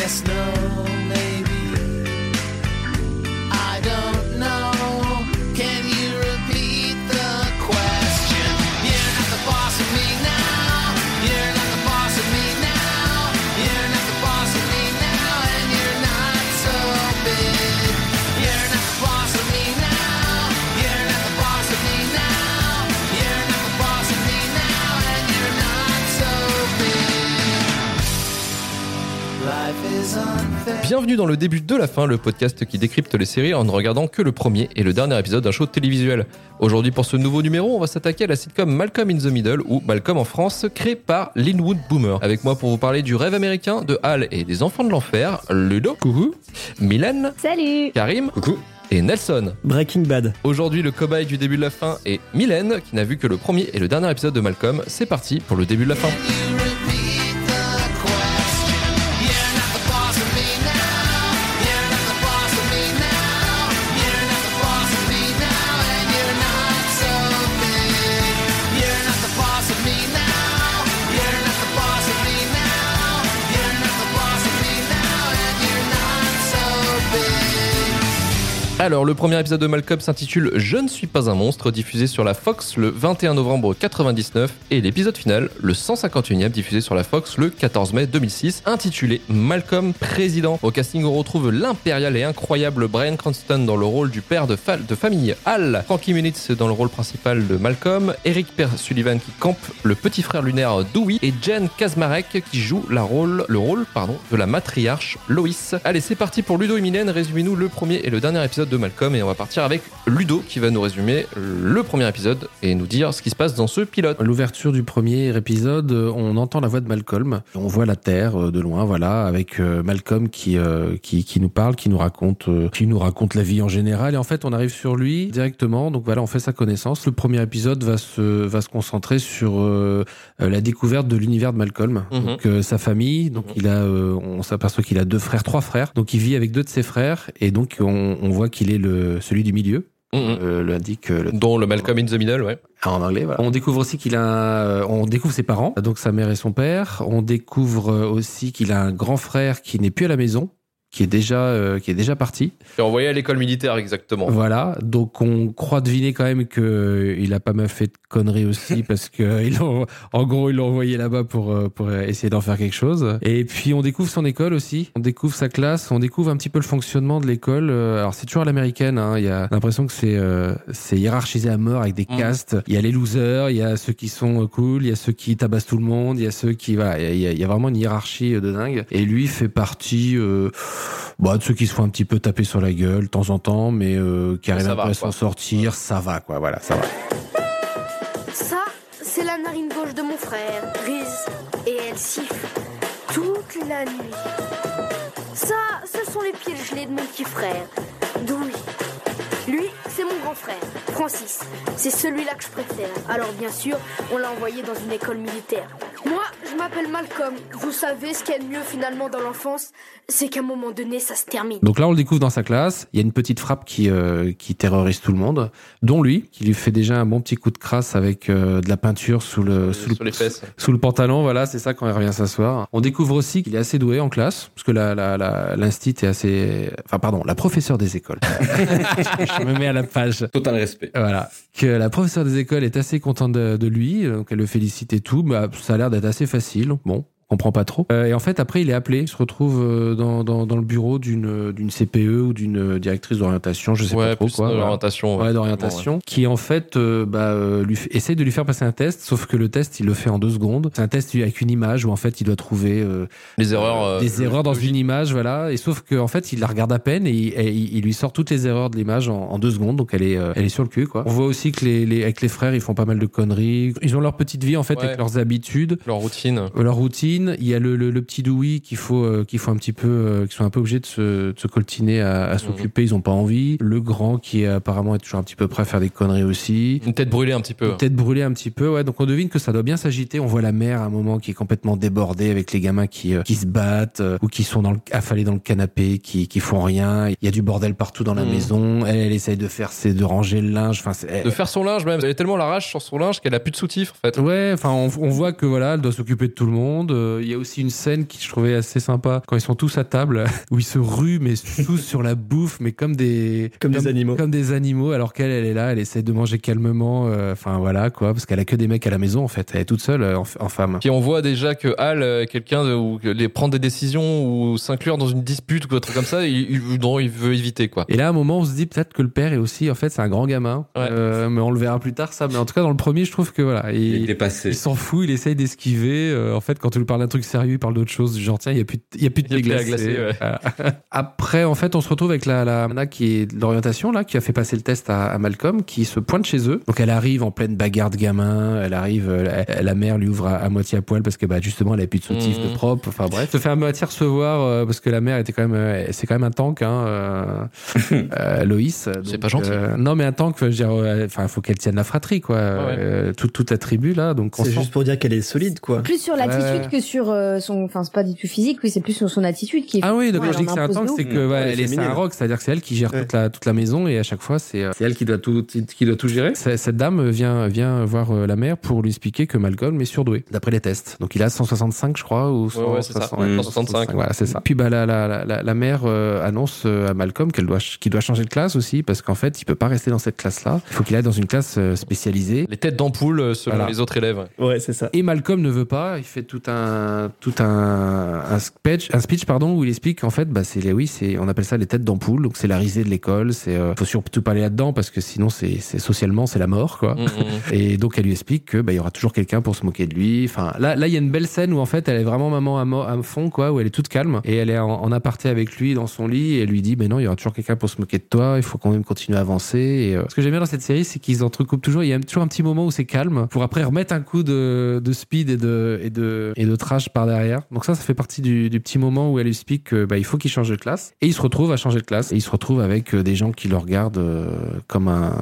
Yes, no, Bienvenue dans le début de la fin, le podcast qui décrypte les séries en ne regardant que le premier et le dernier épisode d'un show télévisuel. Aujourd'hui, pour ce nouveau numéro, on va s'attaquer à la sitcom Malcolm in the Middle ou Malcolm en France, créée par Linwood Boomer. Avec moi pour vous parler du rêve américain de Hal et des enfants de l'enfer, Ludo, coucou, Mylène, Salut Karim, coucou, et Nelson. Breaking Bad. Aujourd'hui, le cobaye du début de la fin est Mylène, qui n'a vu que le premier et le dernier épisode de Malcolm. C'est parti pour le début de la fin. Alors, le premier épisode de Malcolm s'intitule Je ne suis pas un monstre, diffusé sur la Fox le 21 novembre 99, et l'épisode final, le 151e, diffusé sur la Fox le 14 mai 2006, intitulé Malcolm président. Au casting, on retrouve l'impérial et incroyable Brian Cranston dans le rôle du père de, fa- de famille Hal, Frankie Muniz dans le rôle principal de Malcolm, Eric Per Sullivan qui campe le petit frère lunaire Dewey, et Jen Kazmarek qui joue la rôle, le rôle pardon, de la matriarche Lois. Allez, c'est parti pour Ludo et Mylène, résumez-nous le premier et le dernier épisode de Malcolm, et on va partir avec Ludo qui va nous résumer le premier épisode et nous dire ce qui se passe dans ce pilote. L'ouverture du premier épisode, euh, on entend la voix de Malcolm. On voit la Terre euh, de loin, voilà, avec euh, Malcolm qui, qui qui nous parle, qui nous raconte, qui nous raconte la vie en général. Et en fait, on arrive sur lui directement. Donc voilà, on fait sa connaissance. Le premier épisode va se va se concentrer sur euh, la découverte de l'univers de Malcolm, Mhm. donc euh, sa famille. Donc Mhm. il a, euh, on s'aperçoit qu'il a deux frères, trois frères. Donc il vit avec deux de ses frères, et donc on, on voit qu'il est le celui du milieu. Mhm. Euh, l'indique euh, le Dont le Malcolm in the Middle, ouais. ah, en anglais, voilà. On découvre aussi qu'il a, euh, on découvre ses parents, donc sa mère et son père. On découvre euh, aussi qu'il a un grand frère qui n'est plus à la maison, qui est déjà, euh, qui est déjà parti. Et envoyé à l'école militaire, exactement. Voilà. Donc on croit deviner quand même que euh, il a pas mal fait de conneries aussi parce que il l'ont- en gros ils l'ont envoyé là-bas pour euh, pour essayer d'en faire quelque chose. Et puis on découvre son école aussi. On découvre sa classe. On découvre un petit peu le fonctionnement de l'école. Euh, Alors c'est toujours à l'américaine. Hein. Il y a l'impression que c'est euh, c'est hiérarchisé à mort avec des Mm. castes. Il y a les losers, il y a ceux qui sont euh, cool, il y a ceux qui tabassent tout le monde, il y a ceux qui voilà, il y a, il y a vraiment une hiérarchie euh, de dingue. Et lui fait partie euh, bah, de ceux qui se font un petit peu taper sur la gueule de temps en temps, mais euh, qui arrivent peu à s'en sortir. Ça va quoi, voilà, ça va. Ça, c'est la narine gauche de mon frère, Riz. Et elle siffle toute la nuit. Ça, ce sont les pieds gelés de mon petit frère, Dewey. Lui, c'est mon grand frère, Francis. C'est celui-là que je préfère. Alors bien sûr, on l'a envoyé dans une école militaire. Moi, je m'appelle Malcolm. Vous savez ce qu'il y a de mieux finalement dans l'enfance C'est qu'à un moment donné, ça se termine. Donc là, on le découvre dans sa classe. Il y a une petite frappe qui euh, qui terrorise tout le monde, dont lui, qui lui fait déjà un bon petit coup de crasse avec euh, de la peinture sous le sous, Sur le, les fesses. sous le pantalon. Voilà, c'est ça quand il revient s'asseoir. On découvre aussi qu'il est assez doué en classe, parce que la la la l'instit est assez, enfin pardon, la professeure des écoles. je me mets à la page. Total respect. Voilà. Que la professeure des écoles est assez contente de, lui, donc elle le félicite et tout. Bah, ça a l'air d'être assez facile. Bon. On comprend pas trop. Euh, et en fait, après, il est appelé. Il se retrouve euh, dans, dans, dans le bureau d'une d'une CPE ou d'une directrice d'orientation, je sais Ouais, pas trop plus quoi. voilà. l'orientation. Ouais, d'orientation, qui en fait euh, bah, euh, lui essaye de lui faire passer un test, sauf que le test il le fait en deux secondes. C'est un test avec une image où en fait il doit trouver euh, Les erreurs. euh, des erreurs dans une image, voilà. Et sauf que en fait, il la regarde à peine et, il- et il lui sort toutes les erreurs de l'image en, en deux secondes. Donc elle est, euh, elle est sur le cul, quoi. On voit aussi que les, les, avec les frères, ils font pas mal de conneries. Ils ont leur petite vie en fait avec leurs habitudes. Leur routine. euh, Leur routine, il y a le, le, le petit Dewey qu'il faut, euh, qu'il faut un petit peu, euh, qui sont un peu obligés de se, de se coltiner à, à s'occuper. Ils ont pas envie. Le grand qui est, apparemment est toujours un petit peu prêt à faire des conneries aussi. Une tête brûlée un petit peu. Peut-être brûlé un petit peu, ouais. Donc on devine que ça doit bien s'agiter. On voit la mère à un moment qui est complètement débordée avec les gamins qui euh, qui se battent ou qui sont dans le, affalés dans le canapé, qui qui font rien. Il y a du bordel partout dans la Mhm. maison. Elle, elle essaye de faire, c'est de ranger le linge. Enfin, De faire son linge même. Elle est tellement la rage sur son linge qu'elle a plus de soutif en fait. Ouais, enfin, on, on voit que voilà, elle doit s'occuper de tout le monde. Euh, il y a aussi une scène qui je trouvais assez sympa quand ils sont tous à table où ils se ruent mais tous sur la bouffe mais comme des Comme des animaux. comme des animaux alors qu'elle elle est là elle essaie de manger calmement euh, enfin voilà quoi parce qu'elle a que des mecs à la maison en fait elle est toute seule euh, en, en femme Puis on voit déjà que Hal euh, est quelqu'un de, ou les prendre des décisions ou s'inclure dans une dispute ou autre comme ça, il, il, dont il veut éviter quoi. et là à un moment on se dit peut-être que le père est aussi en fait c'est un grand gamin Ouais. Euh, mais on le verra plus tard ça mais en tout cas dans le premier je trouve que voilà Il est dépassé. il s'en fout il essaye d'esquiver euh, en fait quand tu lui parles d'un truc sérieux il parle d'autre chose du genre tiens il y a plus de, il y a plus de Il y a thé plus à glacé. glacer, ouais. Voilà. après en fait on se retrouve avec la la nana qui est de l'orientation là qui a fait passer le test à, à Malcolm qui se pointe chez eux donc elle arrive en pleine bagarre de gamin elle arrive euh, la, la mère lui ouvre à, à moitié à poil parce que bah justement elle a plus de soutif Mhm. de propre enfin bref se fait à moitié recevoir euh, parce que la mère était quand même euh, c'est quand même un tank hein euh, euh, Loïs C'est pas gentil. euh, non mais un tank je veux dire euh, enfin faut qu'elle tienne la fratrie quoi ouais. Euh, toute toute la tribu là donc on C'est juste pour dire qu'elle est solide, quoi. Plus sur l'attitude Ouais. que sur euh, son, enfin c'est pas du tout physique, oui c'est plus sur son attitude qui est. Ah oui, donc quand je dis que c'est un tank, c'est que ouais, Ouais, elle est c'est un rock, c'est-à-dire que c'est elle qui gère Ouais. toute la toute la maison et à chaque fois c'est euh, c'est elle qui doit tout qui doit tout gérer. Cette dame vient vient voir euh, la mère pour lui expliquer que Malcolm est surdoué d'après les tests. Donc il a 165 je crois ou Ouais, ouais, c'est ça. 160, Mmh. 165. Voilà, c'est ça. Puis bah la la la, la, la mère euh, annonce à Malcolm qu'elle doit qu'il doit changer de classe aussi parce qu'en fait, il peut pas rester dans cette classe-là. Il faut qu'il aille dans une classe spécialisée. Les têtes d'ampoule selon Voilà. les autres élèves. Ouais, c'est ça. Et Malcolm ne veut pas. Il fait tout un tout un un speech, un speech pardon où il explique qu'en fait bah c'est les oui c'est on appelle ça les têtes d'ampoule donc c'est la risée de l'école c'est euh, faut surtout pas aller là-dedans parce que sinon c'est c'est socialement c'est la mort quoi. Mm, mm. Et donc elle lui explique que bah il y aura toujours quelqu'un pour se moquer de lui. Enfin là là il y a une belle scène où en fait elle est vraiment maman à, à fond quoi où elle est toute calme et elle est en, en aparté avec lui dans son lit et elle lui dit mais non il y aura toujours quelqu'un pour se moquer de toi il faut quand même continuer à avancer. Et, euh, ce que j'aime bien dans cette série c'est qu'ils entrecoupent toujours il y a toujours un petit moment où c'est calme pour après remettre un coup de, de speed et de et de et de trash par derrière. Donc ça ça fait partie du, du petit moment où elle lui explique que bah il faut qu'il change de classe et il se retrouve à changer de classe et il se retrouve avec euh, des gens qui le regardent euh, comme un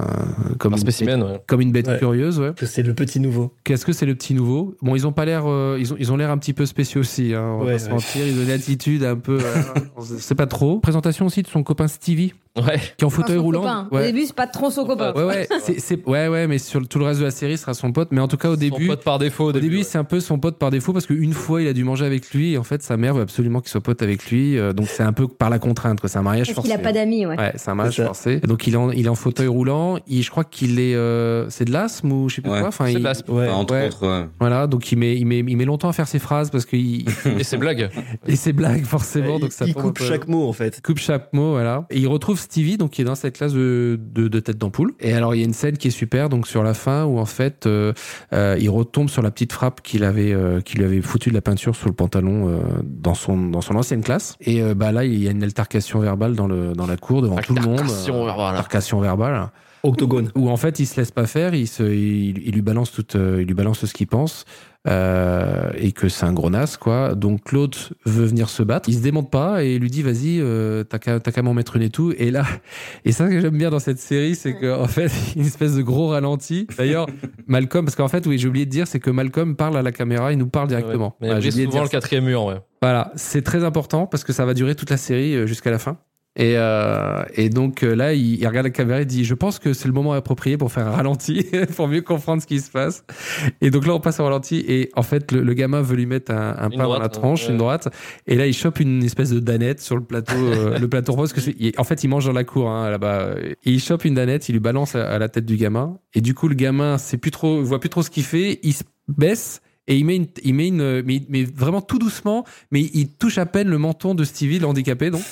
comme Un une spécimen, ouais. comme une bête Ouais. curieuse ouais. Que c'est le petit nouveau. Qu'est-ce que c'est le petit nouveau? Bon, ils ont pas l'air, euh, ils ont, ils ont l'air un petit peu spéciaux aussi. Hein, on va Ouais, pas se mentir. Ils ont une attitude un peu, euh, sait pas trop. Présentation aussi de son copain Stevie, Ouais. qui est en fauteuil son roulant. copain. Au début c'est pas trop son copain. Ouais, ouais, c'est, c'est- ouais, ouais, mais sur tout le reste de la série, sera son pote. Mais en tout cas, au Son début, pote par défaut au au début, début. ouais. c'est un peu son pote par défaut parce qu'une fois, il a dû manger avec lui et en fait, sa mère veut absolument qu'il soit pote avec lui. euh, donc, c'est un peu par la contrainte, quoi. C'est un mariage Parce forcé. qu'il a pas d'amis, ouais. Ouais, c'est un mariage forcé. Donc, il est en, il est en fauteuil roulant. Il, je crois qu'il est, euh, c'est de l'asthme ou je sais plus Ouais. quoi. Enfin, C'est il- de l'asthme. Ouais. Enfin, entre ouais. autres, ouais. Voilà, donc il met, il met, il met longtemps à faire ses phrases parce qu'il Et ses blagues. et ses blagues forcément, il donc ça il coupe chaque mot, en fait. il coupe chaque mot, voilà. Et il retrouve Stevie, donc qui est dans cette classe de, de, de tête d'ampoule. Et alors il y a une scène qui est super, donc sur la fin où en fait euh, euh, il retombe sur la petite frappe qu'il avait, euh, qu'il lui avait foutu de la peinture sur le pantalon euh, dans son dans son ancienne classe. Et euh, bah là il y a une altercation verbale dans le dans la cour devant tout le monde. Altercation verbale. Altercation verbale Octogone. où en fait il se laisse pas faire, il, se, il, il lui balance tout, euh, il lui balance ce qu'il pense euh, et que c'est un gros nas quoi. Donc l'autre veut venir se battre, il se démonte pas et lui dit vas-y euh, t'as qu'à m'en mettre une et tout. Et là et ça que j'aime bien dans cette série c'est que en fait une espèce de gros ralenti. D'ailleurs Malcolm parce qu'en fait oui j'ai oublié de dire c'est que Malcolm parle à la caméra, il nous parle directement. Mais Voilà, il j'ai de souvent dire le quatrième mur, ouais. voilà, c'est très important parce que ça va durer toute la série euh, jusqu'à la fin. Et, euh, et donc euh, là, il, il regarde la caméra et dit Je pense que c'est le moment approprié pour faire un ralenti, pour mieux comprendre ce qui se passe. Et donc là, on passe au ralenti. Et en fait, le, le gamin veut lui mettre un, un pain dans la tronche, ouais. une droite. Et là, il chope une espèce de danette sur le plateau, euh, le plateau repose. Que en fait, il mange dans la cour hein, là-bas. Et il chope une danette, il lui balance à, à la tête du gamin. Et du coup, le gamin, c'est plus trop, voit plus trop ce qu'il fait. Il se baisse. Et il met une, il met une, mais, mais vraiment tout doucement, mais il touche à peine le menton de Stevie, le handicapé, donc.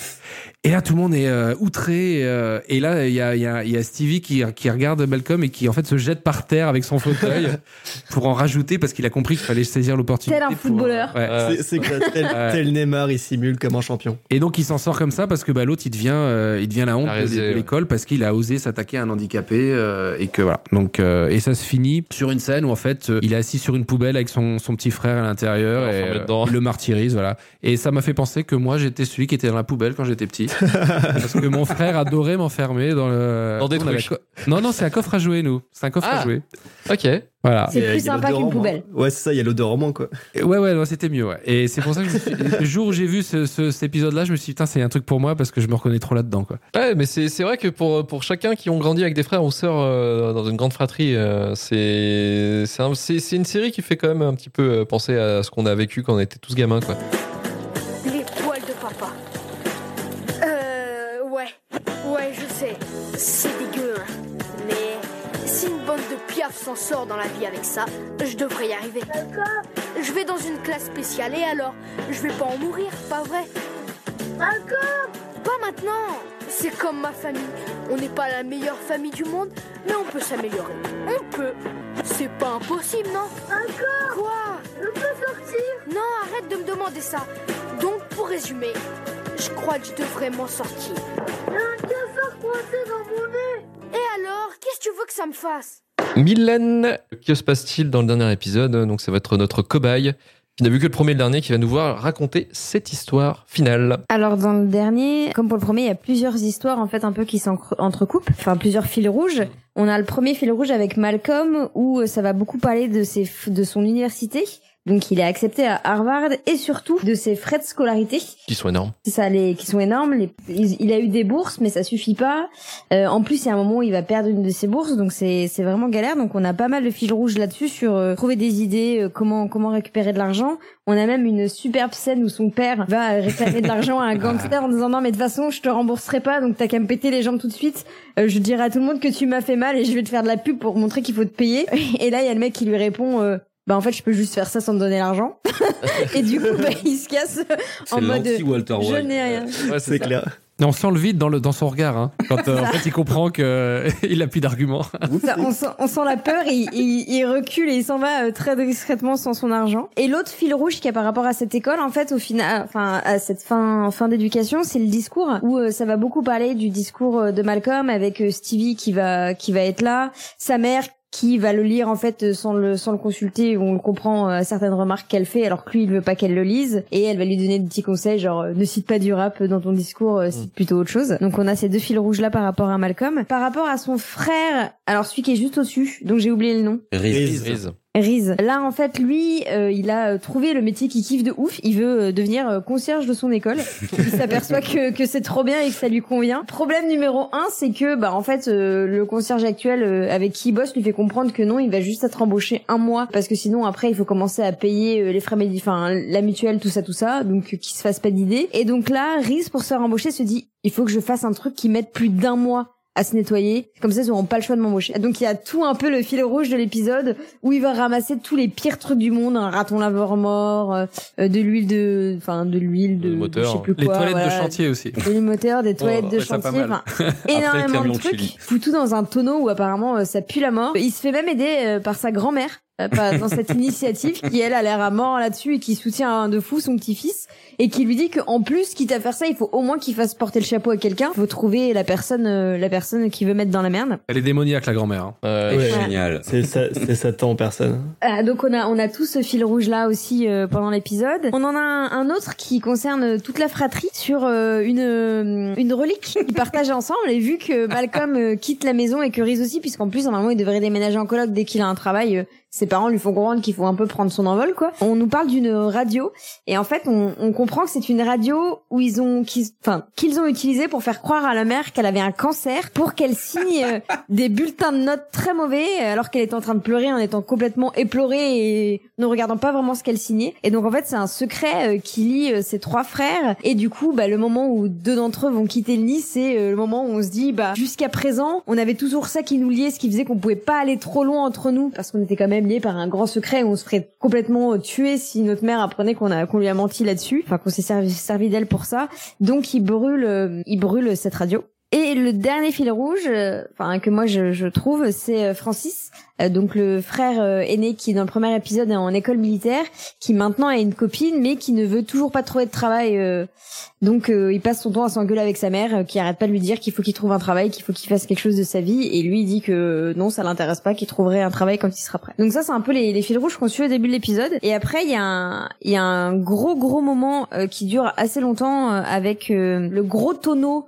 Et là, tout le monde est euh, outré. euh, et là, il y a, il y, a, il y a Stevie qui, qui regarde Malcolm et qui, en fait, se jette par terre avec son fauteuil pour en rajouter parce qu'il a compris qu'il fallait saisir l'opportunité. Tel un pour- footballeur. Ouais. Euh, C'est- tel, Ouais. tel Neymar, il simule comme un champion. Et donc, il s'en sort comme ça parce que bah, l'autre, il devient, euh, il devient la honte de, ouais. l'école parce qu'il a osé s'attaquer à un handicapé euh, et que voilà. Donc, euh, et ça se finit sur une scène où en fait, euh, il est assis sur une poubelle avec son, son petit frère à l'intérieur Ouais, et euh, il le martyrise, voilà. Et ça m'a fait penser que moi, j'étais celui qui était dans la poubelle quand j'étais petit. Parce que mon frère adorait m'enfermer dans le. Dans des On trucs. co- Non, non, c'est un coffre à jouer, nous. C'est un coffre Ah. à jouer. Ok. Voilà. C'est plus sympa qu'une poubelle. Ouais, c'est ça, il y a l'odeur en moins, quoi. Et Ouais, ouais, ouais, c'était mieux, ouais. Et c'est pour ça que suis- le jour où j'ai vu ce, ce- cet épisode-là, je me suis dit, putain, c'est un truc pour moi parce que je me reconnais trop là-dedans, quoi. Ouais, mais c'est c'est vrai que pour pour chacun qui ont grandi avec des frères ou sœurs euh, dans une grande fratrie, euh, c'est c'est un- une série qui fait quand même un petit peu euh, penser à ce qu'on a vécu quand on était tous gamins, quoi. Dans la vie avec ça, je devrais y arriver. D'accord. Je vais dans une classe spéciale et alors Je vais pas en mourir, pas vrai? D'accord. Pas maintenant. C'est comme ma famille. On n'est pas la meilleure famille du monde, mais on peut s'améliorer. On peut. C'est pas impossible, non? D'accord. Quoi? Je peux sortir? Non, arrête de me demander ça. Donc, pour résumer, je crois que je devrais m'en sortir. Un cafard coincé dans mon nez Et alors, qu'est-ce que tu veux que ça me fasse? Mylène, que se passe-t-il dans le dernier épisode? Donc ça va être notre cobaye qui n'a vu que le premier et le dernier qui va nous voir raconter cette histoire finale. Alors dans le dernier, comme pour le premier, il y a plusieurs histoires en fait un peu qui s'entrecoupent, enfin plusieurs fils rouges. On a le premier fil rouge avec Malcolm où euh, ça va beaucoup parler de ses de son université. Donc il est accepté à Harvard et surtout de ses frais de scolarité. Qui sont énormes. Ça, les qui sont énormes. Les, il, il a eu des bourses, mais ça suffit pas. Euh, en plus, il y a un moment où il va perdre une de ses bourses, donc c'est c'est vraiment galère. Donc on a pas mal de fils rouges là-dessus sur euh, trouver des idées, euh, comment comment récupérer de l'argent. On a même une superbe scène où son père va réclamer de l'argent à un gangster en disant non mais de toute façon je te rembourserai pas, donc t'as qu'à me péter les jambes tout de suite. Euh, je dirai à tout le monde que tu m'as fait mal et je vais te faire de la pub pour montrer qu'il faut te payer. Et là il y a le mec qui lui répond. Bah en fait je peux juste faire ça sans te donner l'argent. Et du coup bah, il se casse en mode je n'ai rien. Ouais, C'est clair. Mais on sent le vide dans, le, dans son regard, hein, quand euh, en fait il comprend que euh, il a plus d'arguments. On, sent, on sent la peur, il, il, il recule et il s'en va euh, très discrètement sans son argent. Et l'autre fil rouge qui a par rapport à cette école, en fait, au final, enfin à cette fin fin d'éducation, c'est le discours où euh, ça va beaucoup parler du discours de Malcolm avec Stevie qui va qui va être là, sa mère qui va le lire en fait sans le sans le consulter. On le comprend euh, certaines remarques qu'elle fait alors que lui il veut pas qu'elle le lise. Et elle va lui donner des petits conseils genre euh, ne cite pas du rap dans ton discours euh, cite plutôt autre chose. Donc on a ces deux fils rouges là par rapport à Malcolm. Par rapport à son frère alors celui qui est juste au-dessus donc j'ai oublié le nom. Riz. Riz. Là, en fait, lui, euh, il a euh, trouvé le métier qu'il kiffe de ouf. Il veut euh, devenir euh, concierge de son école. il s'aperçoit que, que c'est trop bien et que ça lui convient. Problème numéro un, c'est que, bah, en fait, euh, le concierge actuel euh, avec qui il bosse lui fait comprendre que non, il va juste être embauché un mois parce que sinon, après, il faut commencer à payer les frais médicaux, enfin, la mutuelle, tout ça, tout ça. Donc, qu'il se fasse pas d'idée. Et donc là, Riz, pour se faire embaucher, se dit, il faut que je fasse un truc qui mette plus d'un mois à se nettoyer. Comme ça, ils auront pas le choix de m'embaucher. Donc il y a tout un peu le fil rouge de l'épisode où il va ramasser tous les pires trucs du monde, un raton laveur mort, euh, euh, de l'huile de, enfin de l'huile de, De moteur. je sais plus Les quoi, toilettes de chantier aussi. de l'huile moteur, des toilettes de chantier, enfin énormément de de trucs. Fout tout dans un tonneau où apparemment euh, ça pue la mort. Il se fait même aider euh, par sa grand-mère. Euh, pas- dans cette initiative qui elle a l'air à mort là-dessus et qui soutient de fou son petit-fils et qui lui dit qu'en plus quitte à faire ça il faut au moins qu'il fasse porter le chapeau à quelqu'un faut trouver la personne euh, la personne qui veut mettre dans la merde Elle est démoniaque, la grand-mère. hein. Ouais. Génial. C'est ça- c'est Satan en personne. Ah, donc on a on a tout ce fil rouge là aussi euh, pendant l'épisode. On en a un, un autre qui concerne toute la fratrie sur euh, une euh, une relique qu'ils partagent ensemble. Et vu que Malcolm euh, quitte la maison et que Riz aussi, puisqu'en plus normalement il devrait déménager en coloc dès qu'il a un travail, euh, ses parents lui font comprendre qu'il faut un peu prendre son envol quoi. On nous parle d'une radio et en fait on, on comprend que c'est une radio où ils ont qu'ils enfin qu'ils ont utilisé pour faire croire à la mère qu'elle avait un cancer pour qu'elle signe euh, des bulletins de notes très mauvais alors qu'elle était en train de pleurer en étant complètement éplorée et ne regardant pas vraiment ce qu'elle signait. Et donc en fait c'est un secret euh, qui lie euh, ses trois frères et du coup bah le moment où deux d'entre eux vont quitter le lit c'est euh, le moment où on se dit bah jusqu'à présent on avait toujours ça qui nous liait ce qui faisait qu'on pouvait pas aller trop loin entre nous parce qu'on était quand même liés par un grand secret et on se ferait complètement euh, tuer si notre mère apprenait qu'on a qu'on lui a menti là-dessus. Enfin qu'on s'est servi, servi d'elle pour ça. Donc il brûle euh, il brûle cette radio Et le dernier fil rouge, euh, enfin que moi je, je trouve, c'est euh, Francis, euh, donc le frère aîné qui dans le premier épisode est en école militaire, qui maintenant a une copine mais qui ne veut toujours pas trouver de travail. donc il passe son temps à s'engueuler avec sa mère, qui arrête pas de lui dire qu'il faut qu'il trouve un travail, qu'il faut qu'il fasse quelque chose de sa vie, et lui il dit que non ça l'intéresse pas, qu'il trouverait un travail quand il sera prêt. Donc ça c'est un peu les, les fils rouges qu'on suit au début de l'épisode. Et après il y a un il y a un gros gros moment qui dure assez longtemps avec le gros tonneau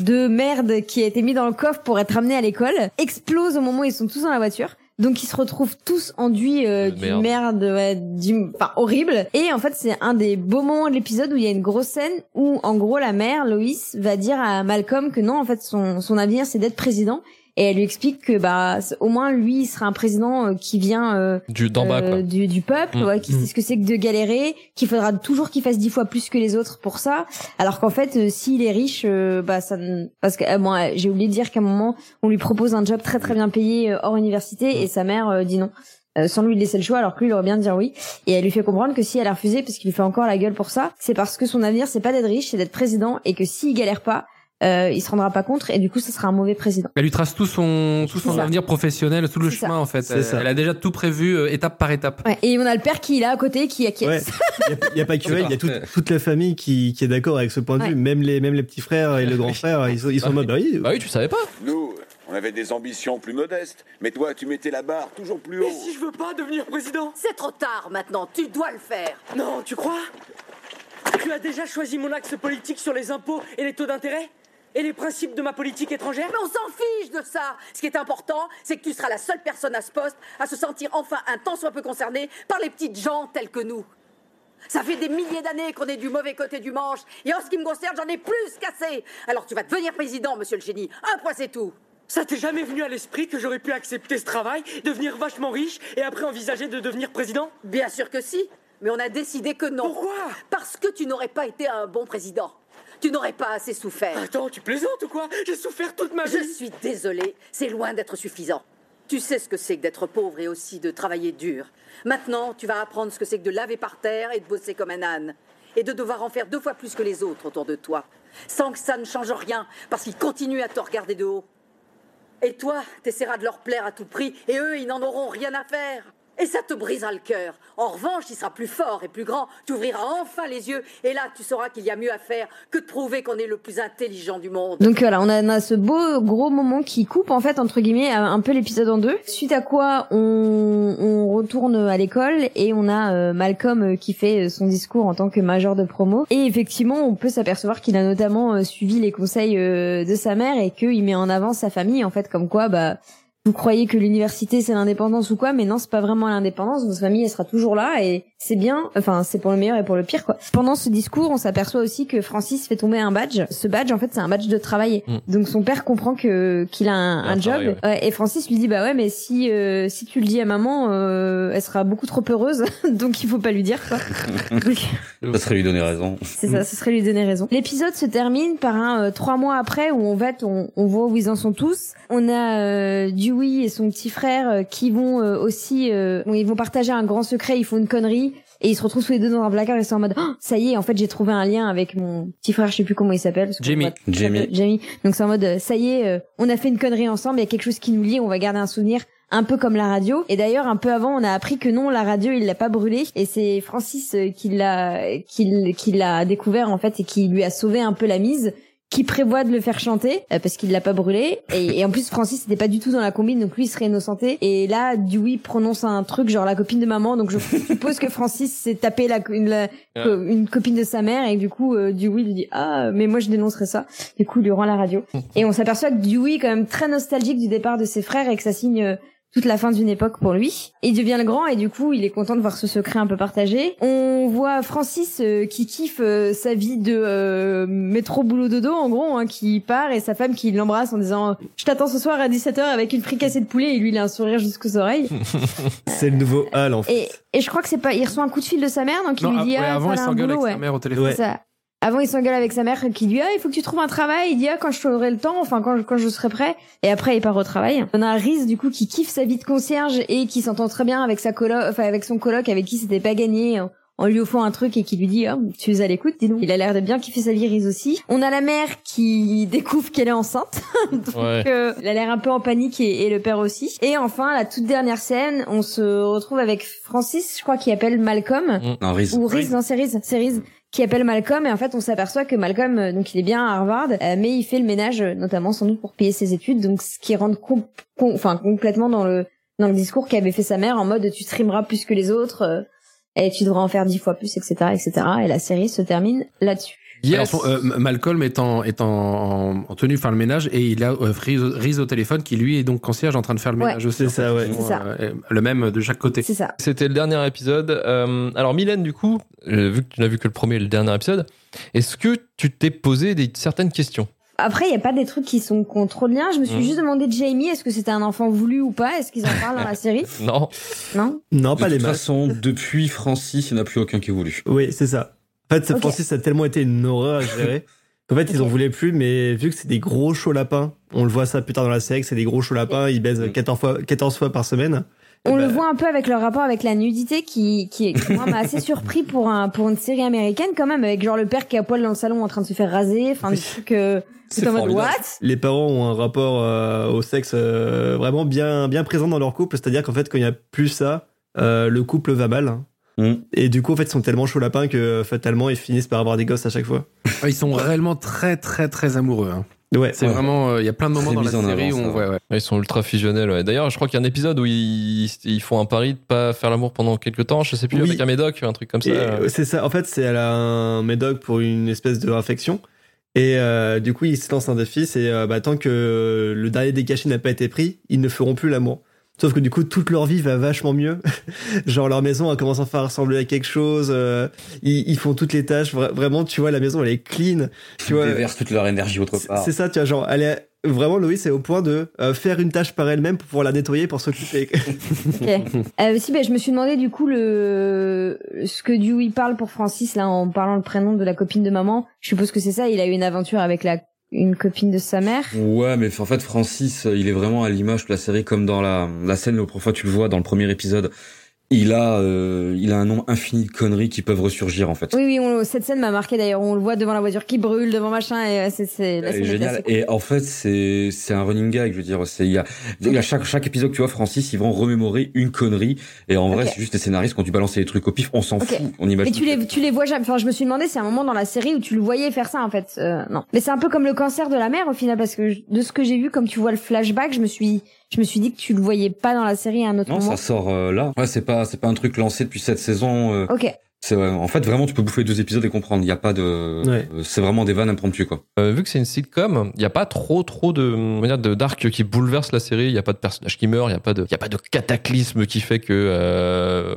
de merde qui a été mis dans le coffre pour être amené à l'école explose au moment où ils sont tous dans la voiture. Donc ils se retrouvent tous enduits euh, De du merde. merde, ouais, du, enfin horrible. Et en fait c'est un des beaux moments de l'épisode où il y a une grosse scène où en gros la mère Loïs va dire à Malcolm que non en fait son son avenir c'est d'être président. Et elle lui explique que bah au moins lui il sera un président euh, qui vient euh, Du d'en bas, euh, quoi. du, du peuple, Mm. ouais, qui sait ce que c'est que de galérer, qu'il faudra toujours qu'il fasse dix fois plus que les autres pour ça. Alors qu'en fait, euh, s'il est riche, euh, bah ça, ne- parce que euh, moi j'ai oublié de dire qu'à un moment on lui propose un job très très bien payé euh, hors université et sa mère euh, dit non. euh, sans lui laisser le choix alors que lui il aurait bien dire oui et elle lui fait comprendre que si elle a refusé parce qu'il lui fait encore la gueule pour ça c'est parce que son avenir c'est pas d'être riche c'est d'être président et que s'il galère pas euh, il se rendra pas contre et du coup ça sera un mauvais président Elle lui trace tout son, tout son avenir professionnel, tout le ça. chemin en fait. Elle, a déjà tout prévu euh, étape par étape. ouais. et on a le père qui est là à côté qui acquiesce Ouais. Il y a, il y a pas que elle, il y a toute, parfait. toute la famille qui, qui est d'accord avec ce point de vue. Même les, même les petits frères et le grand frère, ils sont, ils sont en mode, bah oui, Bah oui, tu savais pas. Nous, on avait des ambitions plus modestes, mais toi, tu mettais la barre toujours plus haut. Et si je veux pas devenir président? C'est trop tard maintenant, tu dois le faire. Non, tu crois? Tu as déjà choisi mon axe politique sur les impôts et les taux d'intérêt? Et les principes de ma politique étrangère Mais on s'en fiche de ça. Ce qui est important, c'est que tu seras la seule personne à ce poste à se sentir enfin un tant soit peu concerné par les petites gens tels que nous. Ça fait des milliers d'années qu'on est du mauvais côté du manche, et en ce qui me concerne, j'en ai plus qu'assez. Alors tu vas devenir président, monsieur le génie. Un point, c'est tout. Ça t'est jamais venu à l'esprit que j'aurais pu accepter ce travail, devenir vachement riche et après envisager de devenir président? Bien sûr que si, mais on a décidé que non. Pourquoi? Parce que tu n'aurais pas été un bon président. Tu n'aurais pas assez souffert. Attends, tu plaisantes ou quoi? J'ai souffert toute ma vie Je suis désolée, c'est loin d'être suffisant. Tu sais ce que c'est que d'être pauvre et aussi de travailler dur. Maintenant, tu vas apprendre ce que c'est que de laver par terre et de bosser comme un âne. Et de devoir en faire deux fois plus que les autres autour de toi. Sans que ça ne change rien, parce qu'ils continuent à te regarder de haut. Et toi, t'essaieras de leur plaire à tout prix, et eux, ils n'en auront rien à faire. Et ça te brisera le cœur. En revanche, il sera plus fort et plus grand. Tu ouvriras enfin les yeux, et là, tu sauras qu'il y a mieux à faire que de prouver qu'on est le plus intelligent du monde. Donc voilà, on a, ce beau gros moment qui coupe en fait entre guillemets un peu l'épisode en deux. Suite à quoi on, retourne à l'école et on a euh, Malcolm euh, qui fait euh, son discours en tant que major de promo. Et effectivement, on peut s'apercevoir qu'il a notamment suivi les conseils de sa mère et qu'il met en avant sa famille en fait comme quoi bah vous croyez que l'université c'est l'indépendance ou quoi, mais non, c'est pas vraiment l'indépendance. Votre famille, elle sera toujours là et c'est bien. Enfin, c'est pour le meilleur et pour le pire, quoi. Pendant ce discours, on s'aperçoit aussi que Francis fait tomber un badge. Ce badge, en fait, c'est un badge de travail. Mm. Donc son père comprend que qu'il a un, Il a un un job. Ouais, et Francis lui dit bah ouais, mais si euh, si tu le dis à maman, euh, elle sera beaucoup trop heureuse. donc il faut pas lui dire quoi. Ça serait lui donner raison. c'est ça, ce serait lui donner raison. L'épisode se termine par un euh, trois mois après où en fait on, on voit où ils en sont tous. On a euh, Dewey et son petit frère euh, qui vont euh, aussi, euh, bon, ils vont partager un grand secret, ils font une connerie et ils se retrouvent tous les deux dans un placard et sont en mode Oh, ça y est, en fait j'ai trouvé un lien avec mon petit frère, je sais plus comment il s'appelle. Jamie. Jamie. Jamie. Donc c'est en mode ça y est, euh, on a fait une connerie ensemble, il y a quelque chose qui nous lie, on va garder un souvenir un peu comme la radio. Et d'ailleurs, un peu avant, on a appris que non, la radio, il l'a pas brûlée. Et c'est Francis qui l'a, qui l'a découvert, en fait, et qui lui a sauvé un peu la mise qui prévoit de le faire chanter euh, parce qu'il l'a pas brûlé. Et, et en plus Francis n'était pas du tout dans la combine donc lui il serait innocenté. Et là Dewey prononce un truc genre la copine de maman. Donc je suppose que Francis s'est tapé la, une, la- Ouais. une copine de sa mère. Et du coup euh, Dewey lui dit ah mais moi je dénoncerai ça du coup il lui rend la radio. Et on s'aperçoit que Dewey est quand même très nostalgique du départ de ses frères et que ça signe euh, toute la fin d'une époque pour lui. Il devient le grand et du coup, il est content de voir ce secret un peu partagé. On voit Francis euh, qui kiffe euh, sa vie de euh, métro boulot dodo en gros, hein, qui part et sa femme qui l'embrasse en disant "Je t'attends ce soir à 17h avec une fricassée de poulet" et lui il a un sourire jusqu'aux oreilles. C'est le nouveau Hal, en fait. et, et je crois que c'est pas il reçoit un coup de fil de sa mère donc il Non, lui ah, dit ouais, "Ah, avant, il s'engueule boulot, avec ouais." sa mère au téléphone. Ouais. Ça. Avant, il s'engueule avec sa mère qui dit ah il faut que tu trouves un travail. Il dit ah quand je aurai le temps, enfin quand je, quand je serai prêt. Et après il part au travail. On a Riz du coup qui kiffe sa vie de concierge et qui s'entend très bien avec sa coloc, enfin avec son coloc avec qui c'était pas gagné. en lui offrant un truc et qui lui dit, oh, tu es à l'écoute, dis-nous. Il a l'air de bien kiffer sa vie, Riz aussi. On a la mère qui découvre qu'elle est enceinte. Donc, Ouais. euh, elle a l'air un peu en panique et, et le père aussi. Et enfin, la toute dernière scène, on se retrouve avec Francis, je crois, qui appelle Malcolm. Non, Riz. Ou Riz, non, c'est Riz, c'est Riz qui appelle Malcolm et en fait on s'aperçoit que Malcolm euh, donc il est bien à Harvard euh, mais il fait le ménage euh, notamment sans doute pour payer ses études donc ce qui rentre complètement dans le dans le discours qu'avait fait sa mère en mode tu streameras plus que les autres et tu devras en faire dix fois plus etc etc et la série se termine là-dessus Alors, euh, Malcolm est en, est en, en, en tenue de faire le ménage et il a euh, Riz, Riz au téléphone qui lui est donc concierge en train de faire le Ouais. ménage aussi. C'est ça, ouais. Ça. Euh, le même de chaque côté. c'est ça C'était le dernier épisode. Euh, alors Mylène, du coup, vu que tu n'as vu que le premier et le dernier épisode, est-ce que tu t'es posé des, certaines questions? Après il y a pas des trucs qui sont contre lien je me suis Mhm. juste demandé de Jamie est-ce que c'était un enfant voulu ou pas? Est-ce qu'ils en parlent dans la série? Non. non? Non, De pas les toute masses. façon, depuis Francis, il n'y en a plus aucun qui est voulu. Oui, c'est ça. En fait, ce Ok. Francis a tellement été une horreur à gérer qu'en fait, ils en voulaient plus, mais vu que c'est des gros chauds lapins, on le voit ça plus tard dans la série, c'est des gros chauds lapins, ils baisent 14 fois, 14 fois par semaine. On Eh le ben, voit un peu avec leur rapport avec la nudité qui, qui, qui, moi, m'a assez surpris pour un, pour une série américaine quand même, avec genre le père qui est à poil dans le salon en train de se faire raser, enfin, des trucs, euh, C'est en mode, what? Les parents ont un rapport euh, au sexe euh, vraiment bien, bien présent dans leur couple, c'est-à-dire qu'en fait, quand il n'y a plus ça, euh, le couple va mal. Mm. Et du coup, en fait, ils sont tellement chauds lapins que fatalement, ils finissent par avoir des gosses à chaque fois. Ouais, Ils sont réellement très très très amoureux. hein. Ouais, C'est Ouais. vraiment, euh, il y a plein de moments dans la série où on, ouais, ouais. Ils sont ultra fusionnels. ouais. D'ailleurs, je crois qu'il y a un épisode où ils, ils font un pari de pas faire l'amour pendant quelques temps. Je sais plus Oui. avec un médoc, un truc comme ça. Euh, c'est ça. En fait, c'est elle a un médoc pour une espèce de infection. Et euh, du coup, ils se lancent un défi. C'est euh, bah, tant que le dernier des cachets n'a pas été pris, ils ne feront plus l'amour. Sauf que du coup, toute leur vie va vachement mieux. Genre leur maison commence enfin à ressembler à quelque chose. euh, ils, ils font toutes les tâches. Vra- vraiment, tu vois, la maison elle est clean. Tu Ils vois, déversent toute leur énergie autre c'est part. c'est ça. Tu vois, genre, elle est vraiment Loïs est au point de euh, faire une tâche par elle-même pour pouvoir la nettoyer pour s'occuper. Ok. Euh, si, ben, je me suis demandé du coup le ce que Dewey parle pour Francis là en parlant le prénom de la copine de maman. Je suppose que c'est ça. Il a eu une aventure avec la une copine de sa mère. Ouais, mais en fait, Francis, il est vraiment à l'image de la série, comme dans la, scène, la première fois tu le vois dans le premier épisode. Il a, euh, il a un nombre infini de conneries qui peuvent ressurgir, en fait. Oui, oui. On, cette scène m'a marqué d'ailleurs. On le voit devant la voiture qui brûle, devant machin. Et c'est génial. cool. Et en fait, c'est c'est un running gag. Je veux dire, c'est il y a, il y a chaque chaque épisode que tu vois, Francis, ils vont remémorer une connerie. Et en vrai, c'est juste les scénaristes quand tu balances les trucs au pif, on s'en fout. On imagine. Mais tu les, tu les vois jamais. Enfin, je me suis demandé, c'est un moment dans la série où tu le voyais faire ça, en fait. Euh, non. Mais c'est un peu comme le cancer de la mère, au final, parce que je- de ce que j'ai vu, comme tu vois le flashback, je me suis, je me suis dit que tu le voyais pas dans la série à un autre Non, moment. ça sort euh, là. Ouais, c'est pas c'est pas un truc lancé depuis cette saison. euh, Ok. C'est ouais, en fait vraiment tu peux bouffer deux épisodes et comprendre. Il y a pas de. Ouais. euh, C'est vraiment des vannes impromptues quoi. Euh, vu que c'est une sitcom, il n'y a pas trop trop de de d'arc qui bouleverse la série. Il n'y a pas de personnage qui meurt. Il n'y a pas de il y a pas de cataclysme qui fait que euh,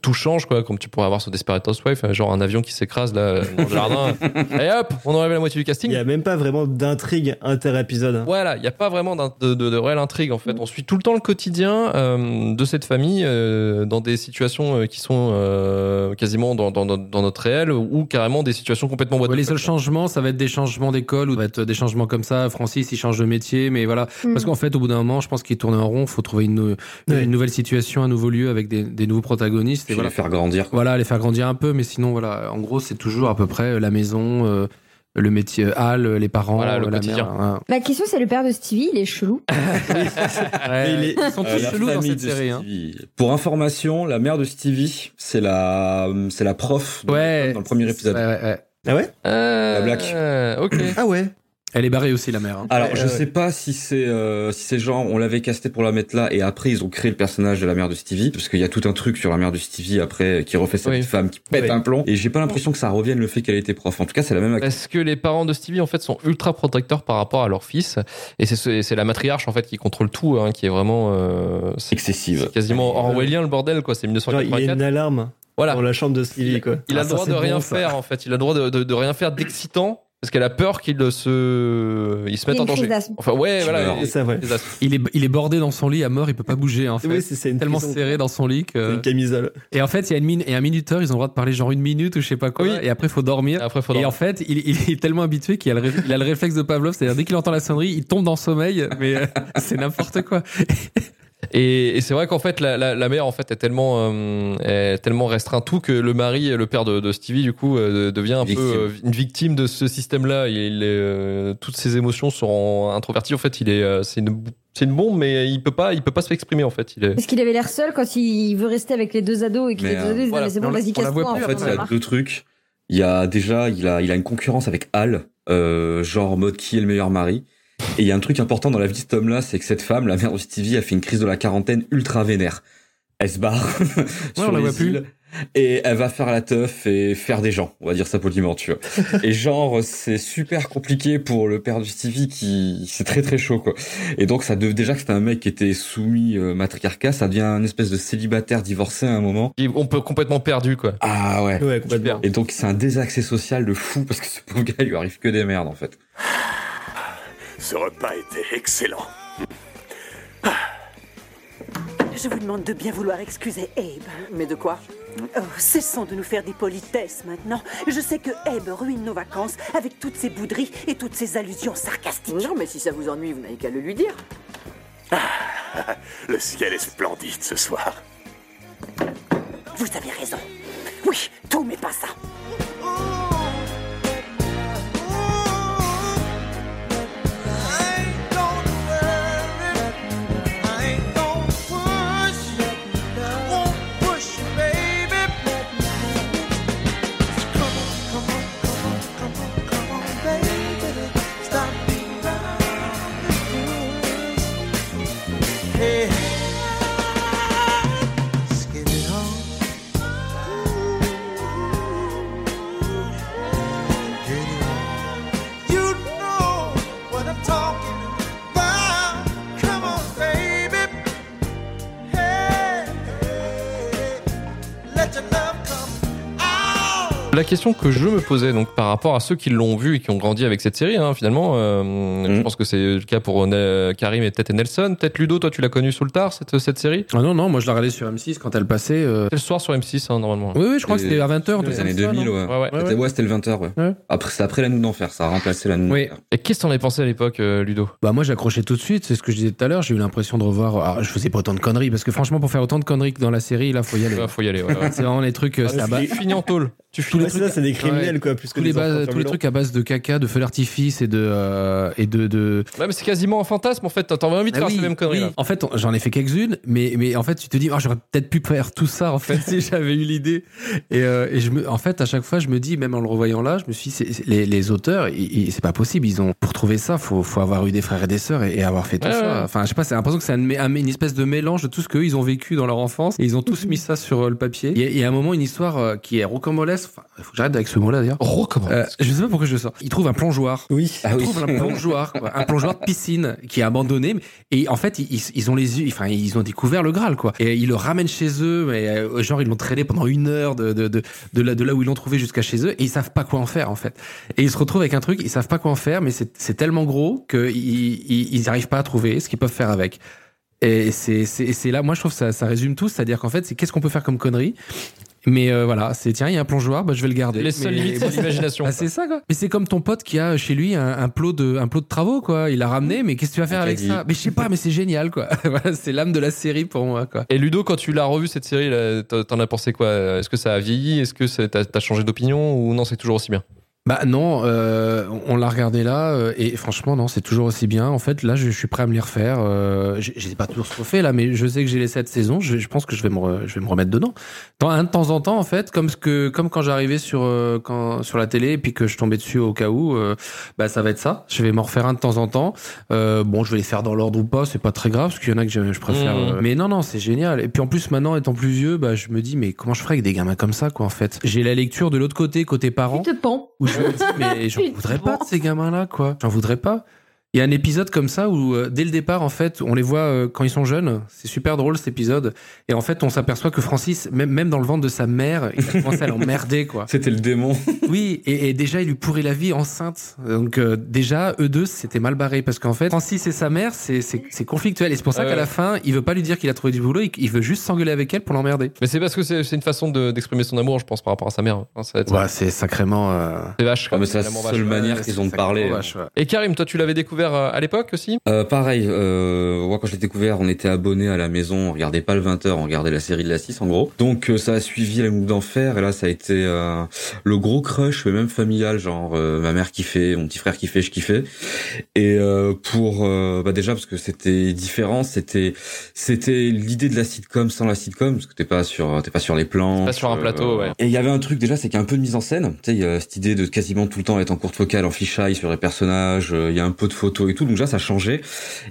tout change quoi, comme tu pourrais avoir sur Desperate Housewives, euh, genre un avion qui s'écrase là dans le jardin. et hop, on enlève la moitié du casting. Il y a même pas vraiment d'intrigue inter-épisode. Voilà, il n'y a pas vraiment de, de, de réelle intrigue en fait. On suit tout le temps le quotidien euh, de cette famille euh, dans des situations euh, qui sont euh, quasiment dans, dans, dans- dans notre réel ou carrément des situations complètement what Ouais, les seuls changements, ça va être des changements d'école ou ça va être des changements comme ça. Francis, il change de métier, mais voilà. Mm. Parce qu'en fait, au bout d'un moment, je pense qu'il tourne en rond. Faut trouver une, nouvelle situation, un nouveau lieu avec des, des nouveaux protagonistes. Et Puis voilà. les faire grandir. quoi. Voilà, les faire grandir un peu, mais sinon, voilà. En gros, c'est toujours à peu près euh, la maison, euh, le métier, euh, Hal, euh, les parents, Voilà, le euh, la quotidien. mère. hein. Ma question, c'est le père de Stevie, il est chelou. Ouais, il est- Ils sont Euh, tous la chelous dans cette série. Hein. Pour information, la mère de Stevie, c'est la c'est la prof Ouais. dans le premier épisode. Ouais, ouais, ouais. Ah ouais? Euh, La blague. Ok. Ah ouais. Elle est barrée aussi, la mère. hein. Alors, Ouais, je ouais, sais pas si c'est euh, si c'est genre on l'avait casté pour la mettre là et après ils ont créé le personnage de la mère de Stevie parce qu'il y a tout un truc sur la mère de Stevie après qui refait sa Oui. petite femme qui pète Oui. un plomb et j'ai pas l'impression que ça revienne le fait qu'elle était prof. En tout cas, c'est la même. Parce que les parents de Stevie en fait sont ultra protecteurs par rapport à leur fils et c'est ce- c'est la matriarche en fait qui contrôle tout hein, qui est vraiment euh, c'est excessive. c'est quasiment orwellien le bordel quoi c'est Genre, il y a 1984 une alarme voilà dans la chambre de Stevie, quoi. il a Ah, le droit c'est de rien ça. faire en fait il a le droit de, de- de rien faire d'excitant parce qu'elle a peur qu'il se il se mette en danger d'asthme. enfin ouais voilà il- ça, ouais. est, il est bordé dans son lit à mort, il peut pas bouger, en fait. Oui, c'est tellement prison. serré dans son lit que... une camisole. Et en fait, il y a une mine et un minuteur, ils ont le droit de parler genre une minute ou je sais pas quoi. Oui. Et après, il faut dormir. après Et en fait, il, il est tellement habitué qu'il a, le ré- il a le réflexe de Pavlov, c'est-à-dire dès qu'il entend la sonnerie, il tombe dans le sommeil, mais euh, c'est n'importe quoi. Et, et c'est vrai qu'en fait, la, la, la mère en fait est tellement, euh, est tellement restreint tout que le mari, le père de, de Stevie, du coup, euh, devient un Victime. peu euh, une victime de ce système-là. Il est, euh, toutes ses émotions sont introverties. En fait, il est, euh, c'est une, c'est une bombe, mais il peut pas, il peut pas se exprimer en fait. Il est. Parce qu'il avait l'air seul quand il veut rester avec les deux ados et que Mais, les deux euh, ados disent voilà. c'est bon, vas-y, casse-toi. En on fait, en il a y a deux trucs. Il y a déjà, il a, il a une concurrence avec Al, euh, genre en mode qui est le meilleur mari. Et il y a un truc important dans la vie de cet homme-là, c'est que cette femme, la mère de Stevie, a fait une crise de la quarantaine ultra vénère. Elle se barre sur on la les voit plus. îles et elle va faire la teuf et faire des gens, on va dire ça poliment, tu vois. et genre, c'est super compliqué pour le père de Stevie qui, c'est très très chaud, quoi. Et donc, ça devait, déjà que c'était un mec qui était soumis euh, matriarcat, ça devient un espèce de célibataire divorcé à un moment. il- On peut complètement perdu quoi. Ah ouais. Ouais, complètement. Et donc c'est un désaccès social de fou parce que ce pauvre gars il lui arrive que des merdes en fait. Ce repas était excellent. Je vous demande de bien vouloir excuser Abe. Mais de quoi? Oh, cessons de nous faire des politesses maintenant. Je sais que Abe ruine nos vacances avec toutes ses bouderies et toutes ses allusions sarcastiques. Non, mais si ça vous ennuie, vous n'avez qu'à le lui dire. Le ciel est splendide ce soir. Vous avez raison. Oui, tout mais pas ça. La question que je me posais donc par rapport à ceux qui l'ont vu et qui ont grandi avec cette série, hein, finalement, euh, je pense que c'est le cas pour Karim et peut-être Nelson. Peut-être Ludo, toi tu l'as connu sous le tard cette, cette série? Ah non, non, moi je la regardais sur M6 quand elle passait. euh. C'est le soir sur M6 hein, normalement. Oui, oui, je crois que c'était à 20h. Les années 2000 ouais. Ouais, ouais. C'était ouais, c'était le 20h ouais. Ouais. Après c'est après la nuit d'enfer, ça a remplacé la nuit Oui. Et qu'est-ce que t'en as pensé à l'époque, euh, Ludo? Bah moi j'accrochais tout de suite, c'est ce que je disais tout à l'heure, j'ai eu l'impression de revoir. Alors, je faisais pas autant de conneries parce que franchement pour faire autant de conneries que dans la série, là faut y aller. Ouais, Faut y aller. ouais, ouais. C'est vraiment les trucs. Ah, Tu finis en tôle. Tu Tous finis. Ouais, c'est ça, c'est des criminels, quoi, plus que tous les, bases- tous trucs à base de caca, de feu d'artifice et de euh, et de, de... Ouais, mais c'est quasiment un fantasme en fait. T'as envie de Ah faire oui, ces mêmes conneries. oui. là. En fait, j'en ai fait quelques-unes, mais mais en fait, tu te dis, oh, j'aurais peut-être pu faire tout ça en fait si j'avais eu l'idée. Et, euh, et je me, en fait, à chaque fois, je me dis, même en le revoyant là, je me suis, dit, les, les auteurs, c'est pas possible. Ils ont pour trouver ça, faut faut avoir eu des frères et des sœurs et, et avoir fait tout Ouais, ça. ouais. Enfin, je sais pas, c'est l'impression que c'est un, mé- un- une espèce de mélange de tout ce qu'eux ils ont vécu dans leur enfance et ils ont tous mis ça sur euh, le papier. Il y, a- il y a un moment une histoire qui est rocambolesque. Enfin, faut que j'arrête avec ce mot-là d'ailleurs. Oh, comment Euh, je sais pas pourquoi je le sors. Il trouve un plongeoir. Oui. Ah Ils oui. trouvent un plongeoir, quoi. un plongeoir de piscine qui est abandonné. Et en fait, ils, ils ont les yeux, enfin, ils ont découvert le Graal, quoi. Et ils le ramènent chez eux, mais euh, genre ils l'ont traîné pendant une heure de de de, de là, de là où ils l'ont trouvé jusqu'à chez eux, et ils savent pas quoi en faire, en fait. Et ils se retrouvent avec un truc, ils savent pas quoi en faire, mais c'est tellement gros que ils ils arrivent pas à trouver ce qu'ils peuvent faire avec. Et c'est là, moi je trouve que ça ça résume tout, c'est-à-dire qu'en fait, c'est qu'est-ce qu'on peut faire comme connerie. Mais euh, voilà, c'est tiens, il y a un plongeoir, bah, je vais le garder. Les seules limites, c'est l'imagination. ah, c'est ça quoi. Mais c'est comme ton pote qui a chez lui un, un plot de un plot de travaux quoi. Il l'a ramené, mais qu'est-ce que tu vas faire avec ça Mais je sais pas, mais c'est génial quoi. voilà, c'est l'âme de la série pour moi quoi. Et Ludo, quand tu l'as revu cette série, t'en as pensé quoi? Est-ce que ça a vieilli? Est-ce que t'as changé d'opinion? Ou non C'est toujours aussi bien? Bah non, euh, on l'a regardé là euh, et franchement non, c'est toujours aussi bien. En fait, là, je, je suis prêt à me les refaire. Euh, j'ai j'ai pas toujours refait là, mais je sais que j'ai les sept saisons. Je, je pense que je vais me re- je vais me remettre dedans. Dans, un de temps en temps, en fait, comme ce que comme quand j'arrivais sur euh, quand sur la télé et puis que je tombais dessus au cas où, euh, bah ça va être ça. Je vais m'en refaire un de temps en temps. Euh, bon, je vais les faire dans l'ordre ou pas, c'est pas très grave parce qu'il y en a que je, je préfère. Mmh. euh, Mais non non, c'est génial. Et puis en plus maintenant étant plus vieux, bah je me dis mais comment je ferais avec des gamins comme ça quoi en fait? J'ai la lecture de l'autre côté côté parents Tu te où je me dis mais j'en voudrais pas de ces gamins là quoi. J'en voudrais pas il y a un épisode comme ça où euh, dès le départ en fait on les voit euh, quand ils sont jeunes c'est super drôle cet épisode et en fait on s'aperçoit que Francis même, même dans le ventre de sa mère il a commencé à l'emmerder quoi C'était le démon. oui et, et déjà il lui pourrit la vie enceinte donc euh, déjà eux deux c'était mal barré parce qu'en fait Francis et sa mère c'est c'est c'est conflictuel et c'est pour ça qu'à la fin il veut pas lui dire qu'il a trouvé du boulot il, il veut juste s'engueuler avec elle pour l'emmerder Mais c'est parce que c'est c'est une façon de- d'exprimer son amour, je pense, par rapport à sa mère. Hein, ça ouais c'est sacrément euh, C'est vache. Ah, mais c'est la seule vache. manière ouais, qu'ils ont de parler. vache, ouais. Et Karim, toi, tu l'avais découvert découvert euh, à l'époque aussi? Euh, pareil, euh, moi quand je l'ai découvert, on était abonné à la maison, on regardait pas le 20h, on regardait la série de la 6 en gros. Donc euh, ça a suivi la mouve d'enfer et là ça a été euh, le gros crush, mais même familial, genre euh, ma mère kiffait, mon petit frère kiffait, je kiffais. Et euh, pour euh, bah déjà parce que c'était différent, c'était c'était l'idée de la sitcom sans la sitcom parce que t'es pas sur t'es pas sur les plans. Pas sur un plateau, ouais. Et il y avait un truc déjà, c'est qu'il y a un peu de mise en scène. Tu sais, il y a cette idée de quasiment tout le temps être en courte focale, en fisheye sur les personnages. euh, Il y a un peu de photos et tout. Donc déjà, ça changé.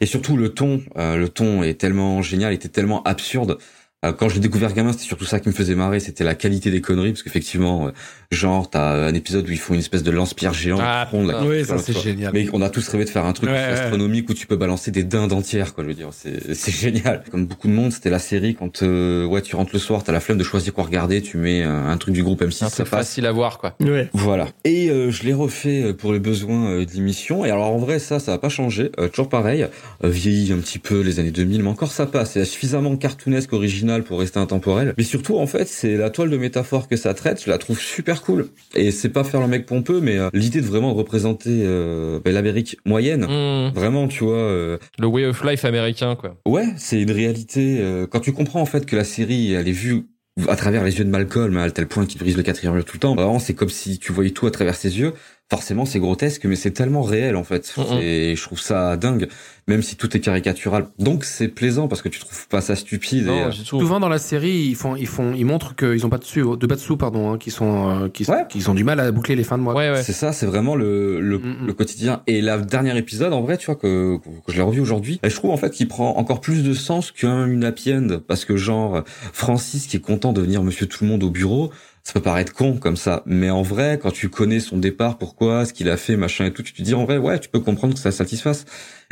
Et surtout le ton, euh, le ton est tellement génial, était tellement absurde. Euh, Quand je l'ai découvert gamin, c'était surtout ça qui me faisait marrer, c'était la qualité des conneries, parce qu'effectivement, euh, genre, t'as un épisode où ils font une espèce de lance-pierre géant, Ah, la putain. Oui, ça, c'est génial. Mais on a tous rêvé de faire un truc Ouais, ouais. astronomique où tu peux balancer des dindes entières, quoi. Je veux dire, c'est c'est génial. Comme beaucoup de monde, c'était la série quand euh, ouais, tu rentres le soir, t'as la flemme de choisir quoi regarder, tu mets euh, un truc du groupe M6, Un ça passe. facile à voir, quoi. Ouais. Voilà. Et euh, je l'ai refait euh, pour les besoins euh, de l'émission. Et alors en vrai, ça, ça va pas changer. Euh, toujours pareil. Euh, vieilli un petit peu les années 2000, mais encore ça passe. C'est suffisamment cartoonesque, original pour rester intemporel. Mais surtout, en fait, c'est la toile de métaphore que ça traite. Je la trouve super cool. Et c'est pas faire le mec pompeux, mais euh, l'idée de vraiment représenter euh, ben, l'Amérique moyenne. Hmm. Vraiment, tu vois. euh, Le way of life américain, quoi. Ouais, c'est une réalité. quand tu comprends en fait que la série, elle est vue à travers les yeux de Malcolm, à tel point qu'il brise le quatrième mur tout le temps. Vraiment, c'est comme si tu voyais tout à travers ses yeux. Forcément, c'est grotesque, mais c'est tellement réel en fait. Et je trouve ça dingue, même si tout est caricatural. Donc c'est plaisant parce que tu trouves pas ça stupide. et, euh. Souvent dans la série, ils font, ils font, ils montrent qu'ils ont pas de sous, de pas de sous, pardon, hein, qui sont, euh, qui, Ouais. ont du mal à boucler les fins de mois. Ouais, ouais. C'est ça, c'est vraiment le, le, le quotidien. Et la dernière épisode, en vrai, tu vois, que, que je l'ai revu aujourd'hui, et je trouve en fait qu'il prend encore plus de sens qu'une happy end. Parce que genre, Francis qui est content de venir monsieur tout le monde au bureau, ça peut paraître con comme ça. Mais en vrai, quand tu connais son départ, pourquoi, ce qu'il a fait, machin et tout, tu te dis en vrai, ouais, tu peux comprendre que ça satisfasse.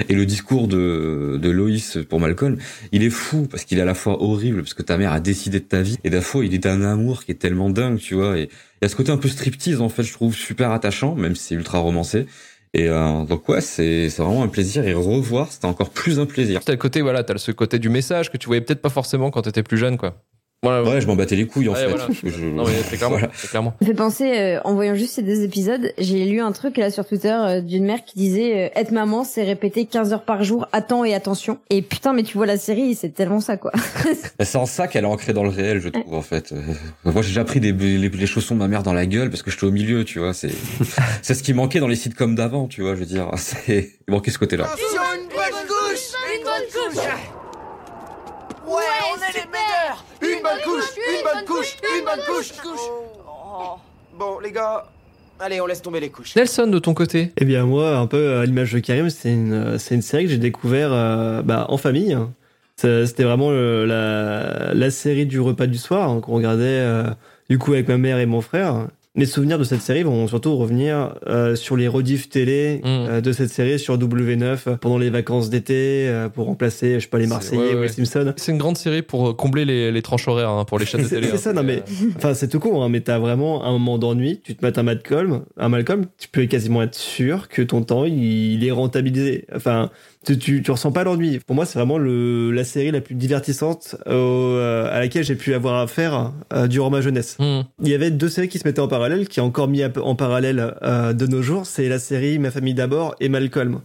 Et le discours de, de Loïs pour Malcolm, il est fou parce qu'il est à la fois horrible parce que ta mère a décidé de ta vie et d'un fois il est d'un amour qui est tellement dingue, tu vois. Et il y a ce côté un peu striptease en fait, je trouve super attachant, même si c'est ultra romancé. Et euh, donc ouais, c'est c'est vraiment un plaisir et revoir, c'était encore plus un plaisir. T'as le côté, voilà, t'as ce côté du message que tu voyais peut-être pas forcément quand t'étais plus jeune, quoi. Voilà. Ouais, je m'en battais les couilles en Ouais, fait. voilà. Je- Non, mais c'est clairement. Voilà. c'est clairement. Ça me fait penser, euh, en voyant juste ces deux épisodes, j'ai lu un truc là sur Twitter euh, d'une mère qui disait euh, être maman, c'est répéter 15 heures par jour, attends et attention. Et putain, mais tu vois la série, c'est tellement ça quoi. C'est en ça qu'elle est ancrée dans le réel, je trouve en fait. Euh, Moi, j'ai déjà pris des, les, les chaussons de ma mère dans la gueule parce que j'étais au milieu, tu vois. C'est c'est ce qui manquait dans les sitcoms d'avant, tu vois. Je veux dire, c'est il manquait ce côté-là. une bonne couche Une bonne couche Ouais, on est les meilleurs Une bonne couche Une bonne couche Une bonne couche Oh. Bon, les gars, allez, on laisse tomber les couches. Nelson, de ton côté Eh bien moi, un peu à l'image de Karim, c'est une, c'est une série que j'ai découvert euh, bah, en famille. Ça- C'était vraiment euh, la, la série du repas du soir hein, qu'on regardait euh, du coup avec ma mère et mon frère. Mes souvenirs de cette série vont surtout revenir euh, sur les rediffs télé Mm. euh, de cette série sur W9 pendant les vacances d'été euh, pour remplacer, je sais pas, les Marseillais ouais, ou ouais. les Simpsons. C'est une grande série pour combler les, les tranches horaires hein, pour les chaînes de télé. c'est hein. ça, non mais, enfin c'est tout con, hein, mais t'as vraiment un moment d'ennui, tu te mets un Malcolm, un Malcolm, tu peux quasiment être sûr que ton temps il, il est rentabilisé. Enfin, tu, tu, tu ressens pas l'ennui. Pour moi, c'est vraiment le, la série la plus divertissante au- euh, à laquelle j'ai pu avoir affaire euh, durant ma jeunesse. Hmm. Il y avait deux séries qui se mettaient en parallèle, qui est encore mis en parallèle euh, de nos jours. C'est la série Ma famille d'abord et Malcolm.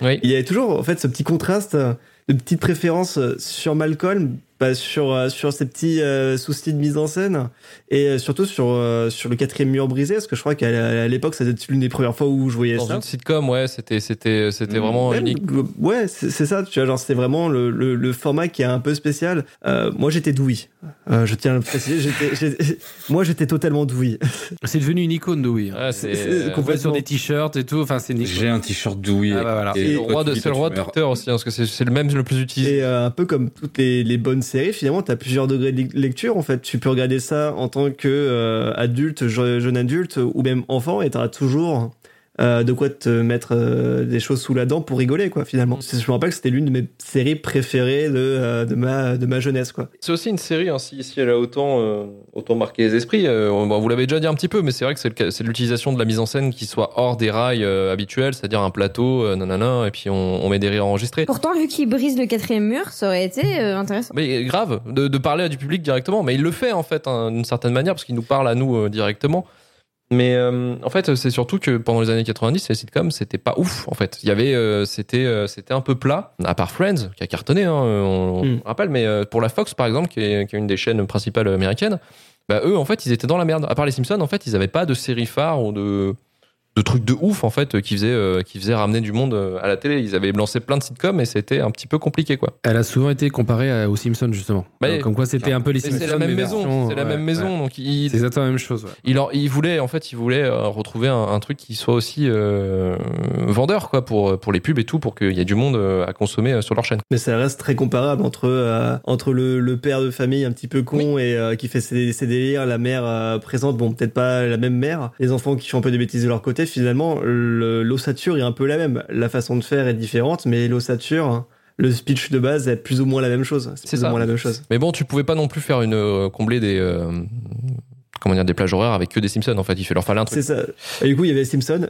Oui. Il y avait toujours en fait ce petit contraste de petites préférences sur Malcolm, pas sur euh, sur ces petits euh, soucis de mise en scène et euh, surtout sur euh, sur le quatrième mur brisé parce que je crois qu'à l'époque c'était l'une des premières fois où je voyais Dans ça. une sitcom, ouais, c'était c'était c'était vraiment Même, unique. Ouais, c'est ça, tu vois, genre c'est vraiment le, le, le format qui est un peu spécial. Euh, moi j'étais douille, Euh, je tiens à le préciser, j'étais- j'étais- moi j'étais totalement douille. C'est devenu une icône de oui. Ouais, c'est voit sur des t-shirts et tout. Enfin, c'est une icône. J'ai un t-shirt douillet. Ah bah voilà. Et c'est le roi de c'est le roi de. Twitter aussi, hein, parce que c'est c'est le même le plus utilisé. Et euh, un peu comme toutes les, les bonnes séries, finalement, tu as plusieurs degrés de lecture. En fait, tu peux regarder ça en tant que euh, adulte, je- jeune adulte ou même enfant, et tu auras toujours euh, de quoi te mettre euh, des choses sous la dent pour rigoler, quoi. Finalement, C'est- je me rappelle que c'était l'une de mes séries préférées de, euh, de ma de ma jeunesse, quoi. C'est aussi une série, hein, si, si elle a autant, euh, autant marqué les esprits. euh, bon, vous l'avez déjà dit un petit peu, mais c'est vrai que c'est l'utilisation de la mise en scène qui soit hors des rails euh, habituels, c'est-à-dire un plateau, euh, nanana, et puis on, on met des rires enregistrés. Pourtant, vu qu'il brise le quatrième mur, ça aurait été euh, intéressant. Mais grave, de, de parler à du public directement. Mais il le fait en fait, hein, d'une certaine manière, parce qu'il nous parle à nous euh, directement. Mais euh, en fait, c'est surtout que pendant les années 90, les sitcoms, c'était pas ouf. En fait, il y avait, euh, c'était, euh, c'était un peu plat. À part Friends, qui a cartonné, hein, on, Mm. on rappelle. Mais pour la Fox, par exemple, qui est, qui est une des chaînes principales américaines, bah eux, en fait, ils étaient dans la merde. À part les Simpsons, en fait, ils avaient pas de série phare ou de de trucs de ouf en fait qui faisaient euh, qui faisaient ramener du monde euh, à la télé. Ils avaient lancé plein de sitcoms et c'était un petit peu compliqué quoi. Elle a souvent été comparée à- aux Simpsons, justement. Bah, Euh, Comme quoi, c'était un peu les Simpsons. c'est la même mais maison, c'est la ouais, même maison ouais. donc il, C'est exactement la même chose. ouais. il, en- il voulait en fait il voulait euh, retrouver un, un truc qui soit aussi euh, vendeur quoi pour pour les pubs et tout pour qu'il y ait du monde euh, à consommer euh, sur leur chaîne. Mais ça reste très comparable entre, euh, entre le, le père de famille un petit peu con et euh, qui fait ses, ses délires, la mère euh, présente, bon, peut-être pas la même mère, les enfants qui font un peu des bêtises de leur côté. Finalement, le- l'ossature est un peu la même. La façon de faire est différente, mais l'ossature, le speech de base est plus ou moins la même chose. C'est plus ça. ou moins la même chose. Mais bon, tu pouvais pas non plus faire une euh, combler des euh, comment dire des plages horaires avec que des Simpsons en fait. Il fait leur fallait un truc. C'est ça. Et du coup, il y avait Simpson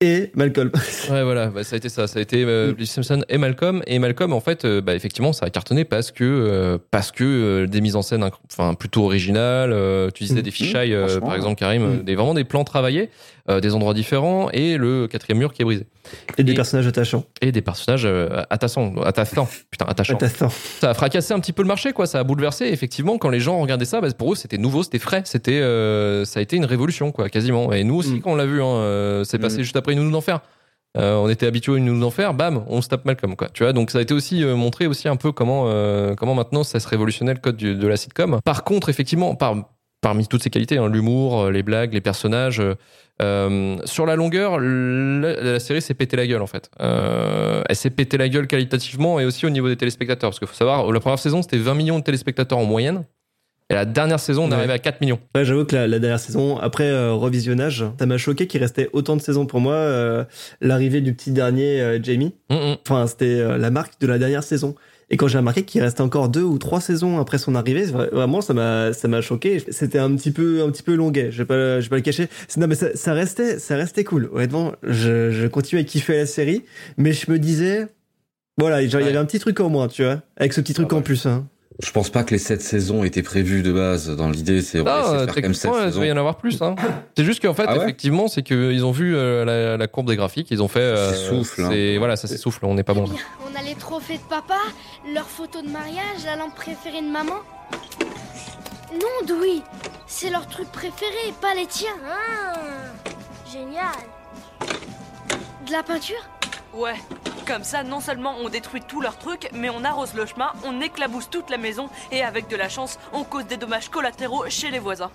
et Malcolm. Ouais, voilà, bah, ça a été ça. Ça a été euh, les Simpson et Malcolm. Et Malcolm, en fait, euh, bah, effectivement, ça a cartonné parce que, euh, parce que euh, des mises en scène inc- enfin, plutôt originales. euh, tu disais Mhm. des fichailles, euh, Franchement, par exemple, Karim, Mhm. des, vraiment des plans travaillés, euh, des endroits différents et le quatrième mur qui est brisé. Et des personnages attachants. Et des personnages euh, attachants. Attachants. Putain, attachants. Ça a fracassé un petit peu le marché, quoi. Ça a bouleversé. Effectivement, quand les gens regardaient ça, bah, pour eux, c'était nouveau, c'était frais. C'était, euh, ça a été une révolution, quoi, quasiment. Et nous aussi, Mm. quand on l'a vu, hein, c'est passé Mm. juste après une nous d'enfer. Euh, on était habitués à une nous d'enfer, bam, on se tape Malcolm, quoi. Tu vois, donc ça a été aussi euh, montré aussi un peu comment, euh, comment maintenant ça se révolutionnait le code du- de la sitcom. Par contre, effectivement, par, parmi toutes ces qualités, hein, l'humour, euh, les blagues, les personnages, euh, euh, sur la longueur, la, la série s'est pété la gueule en fait. Euh, elle s'est pété la gueule qualitativement et aussi au niveau des téléspectateurs. Parce qu'il faut savoir, la première saison c'était 20 millions de téléspectateurs en moyenne. Et la dernière saison, on est Ouais. arrivé à 4 millions. Ouais, j'avoue que la, la dernière saison, après euh, revisionnage, ça m'a choqué qu'il restait autant de saisons pour moi. euh, L'arrivée du petit dernier euh, Jamie, Hum, hum. enfin c'était la marque de la dernière saison. Et quand j'ai remarqué qu'il restait encore deux ou trois saisons après son arrivée, vra- vraiment ça m'a ça m'a choqué. C'était un petit peu un petit peu longuet. Je vais pas je vais pas le cacher. Non mais ça, ça restait ça restait cool. Honnêtement, je, je continuais à kiffer la série, mais je me disais voilà, genre, il y avait un petit truc en moins, tu vois, avec ce petit truc Ah ouais. en plus. Hein. Je pense pas que les sept saisons étaient prévues de base. Dans l'idée, c'est même sept techniquement, il va y en avoir plus. Hein. C'est juste qu'en fait, Ah ouais effectivement, c'est qu'ils ont vu euh, la, la courbe des graphiques, ils ont fait. euh, Ça s'essouffle, hein. c'est- Voilà, ça s'essouffle, on n'est pas bon. là. On a les trophées de papa, leurs photos de mariage, la lampe préférée de maman. Non, Dewey, c'est leur truc préféré, pas les tiens. Ah, génial. De la peinture? Ouais, comme ça, non seulement on détruit tous leurs trucs, mais on arrose le chemin, on éclabousse toute la maison, et avec de la chance, on cause des dommages collatéraux chez les voisins.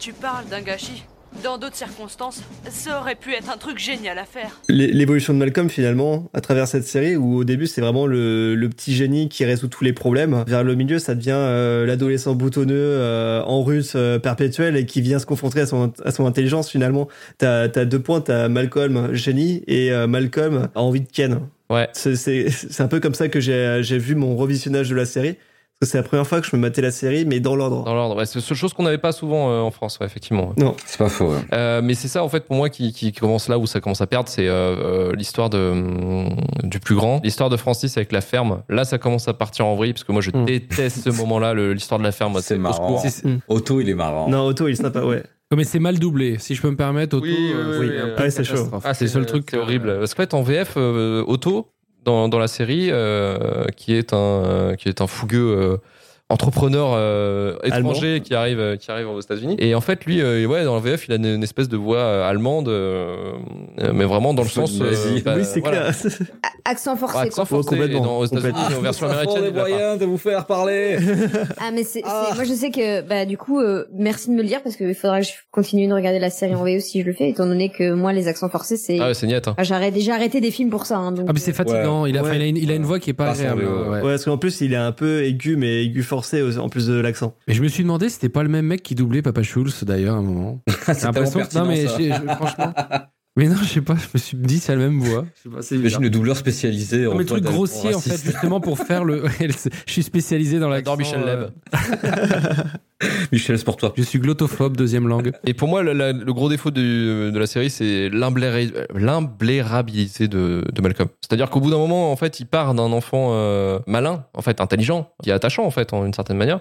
Tu parles d'un gâchis. Dans d'autres circonstances, ça aurait pu être un truc génial à faire. L'é- L'évolution de Malcolm finalement à travers cette série où au début c'est vraiment le, le petit génie qui résout tous les problèmes. Vers le milieu ça devient euh, l'adolescent boutonneux euh, en russe euh, perpétuel et qui vient se confronter à son, à son intelligence finalement. T'as as deux points, t'as Malcolm génie et euh, Malcolm a envie de Ken. Ouais. C'est- C'est c'est un peu comme ça que j'ai j'ai vu mon revisionnage de la série. Parce que c'est la première fois que je me matais la série mais dans l'ordre. Dans l'ordre, ouais, c'est une chose qu'on n'avait pas souvent euh, en France, ouais, effectivement. Non. C'est pas faux. ouais. Euh, mais c'est ça en fait pour moi qui, qui commence là où ça commence à perdre, c'est euh, euh, l'histoire de hum, du plus grand, l'histoire de Francis avec la ferme. Là, ça commence à partir en vrille parce que moi je Mm. déteste ce moment-là, l'histoire de la ferme. C'est marrant. Mm. Otto, il est marrant. Non, Otto il est sympa, ouais. Ouais, mais c'est mal doublé, si je peux me permettre. Otto, Oui, oui, euh, oui, c'est oui, chaud. Ah, c'est le seul truc. c'est horrible. Parce qu'en fait, en VF, euh, Otto dans, la série, euh, qui est un qui est un fougueux. Entrepreneur euh, étranger qui arrive euh, qui arrive aux États-Unis et en fait lui euh, ouais dans le VF il a une, une espèce de voix euh, allemande euh, euh, mais vraiment dans le sens bah, oui, c'est voilà. clair. Accent forcé. Ouais, accent quoi. forcé, et dans- aux États-Unis en version américaine il pas. de vous faire parler. Ah mais c'est, Ah. moi je sais que bah du coup euh, merci de me le dire parce qu'il faudra que je continue de regarder la série en VO si je le fais étant donné que moi les accents forcés c'est ah ouais c'est net hein. Ah, j'arrête déjà arrêté des films pour ça hein, donc Ah, mais c'est fatigant. Il, a, Ouais. il, a une, il a une voix qui est pas agréable. Ouais. Ouais, parce qu'en plus il est un peu aigu mais aigu forcé en plus de l'accent. Mais je me suis demandé, si c'était pas le même mec qui doublait Papa Schulz d'ailleurs à un moment. C'est l'impression non mais franchement. Mais non, je sais pas. Je me suis dit c'est la même voix. Je sais pas, c'est bizarre. Imagine le doubleur spécialisé Non, en mais truc grossier en fait justement pour faire le. je suis spécialisé dans la. J'adore Michel Leb. Michel Sportoir. Je suis glottophobe deuxième langue. et pour moi le, la- le gros défaut du- de la série c'est l'imblérabilité de, de Malcolm c'est-à-dire qu'au bout d'un moment en fait il part d'un enfant euh, malin en fait intelligent qui est attachant en fait en une certaine manière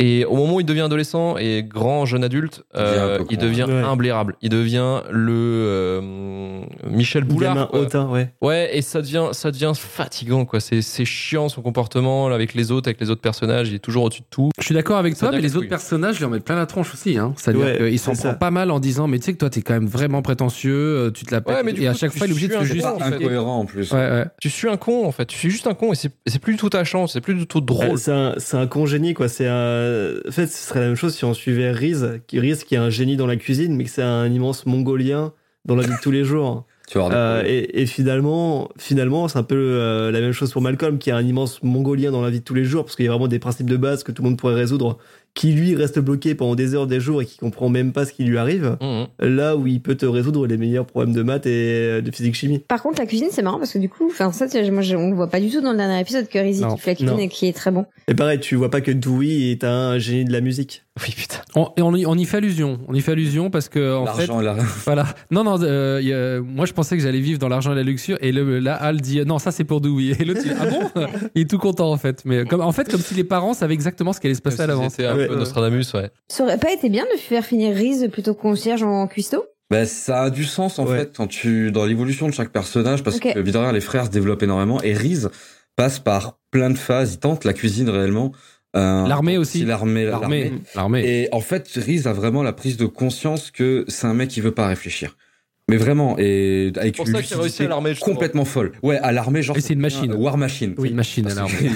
Et au moment où il devient adolescent et grand jeune adulte, euh, un peu il devient ouais. imblairable. Il devient le euh, Michel Boulard. Hautain, ouais. Ouais, et ça devient, ça devient fatigant, quoi. C'est, c'est chiant son comportement là, avec les autres, avec les autres personnages. Il est toujours au-dessus de tout. Je suis d'accord avec Ça toi, mais devient les autres personnages, ils en mettent plein la tronche aussi. Hein. C'est-à-dire Ouais, qu'ils s'en ça. pas mal en disant, mais tu sais que toi, t'es quand même vraiment prétentieux, euh, tu te la pètes. Ouais, mais du et à chaque fois, il est obligé de en fait. Incohérent en plus. Ouais, ouais. Tu suis un con, en fait. Tu suis juste un con et c'est, c'est plus du tout ta chance. C'est plus du tout drôle. c'est un, c'est un con génie, quoi. C'est un... En fait, ce serait la même chose si on suivait Riz, qui, Riz, qui est un génie dans la cuisine, mais que c'est un immense mongolien dans la vie de tous les jours. Tu Euh, et finalement, finalement, c'est un peu euh, la même chose pour Malcolm, qui est un immense mongolien dans la vie de tous les jours, parce qu'il y a vraiment des principes de base que tout le monde pourrait résoudre, qui lui reste bloqué pendant des heures, des jours, et qui comprend même pas ce qui lui arrive. Mhm. Là où il peut te résoudre les meilleurs problèmes de maths et de physique chimie. Par contre, la cuisine, c'est marrant parce que du coup, enfin, ça, moi, on le voit pas du tout dans le dernier épisode que Rizzy Non, qui fait la cuisine non. et qui est très bon. Et pareil, tu vois pas que Dewey est un génie de la musique. Oui, putain. On, et on, y, on y fait allusion. On y fait allusion parce que en fait, L'argent et la... voilà. Non, non. euh, il y a- moi, je pensais que j'allais vivre dans l'argent et la luxure. Et le, là, Al dit non, ça c'est pour Dewey. Et l'autre, il dit, ah bon? Il est tout content en fait. Mais comme, en fait, comme si les parents savaient exactement ce qui allait se passer à l'avance. Ouais, peu. Nostradamus, ouais. Ça aurait pas été bien de faire finir Riz plutôt que concierge en cuistot? Bah, ça a du sens en Ouais. fait quand tu dans l'évolution de chaque personnage parce Ok. que évidemment les frères se développent énormément et Riz passe par plein de phases. Il tente la cuisine réellement. Euh, L'armée aussi. L'armée, L'armée. L'armée. Et en fait, Riz a vraiment la prise de conscience que c'est un mec qui veut pas réfléchir. Mais vraiment, et avec pour une ça lucidité à l'armée, justement. complètement folle. Ouais, à l'armée, genre. Et c'est une machine. un War Machine. C'est une machine à l'armée.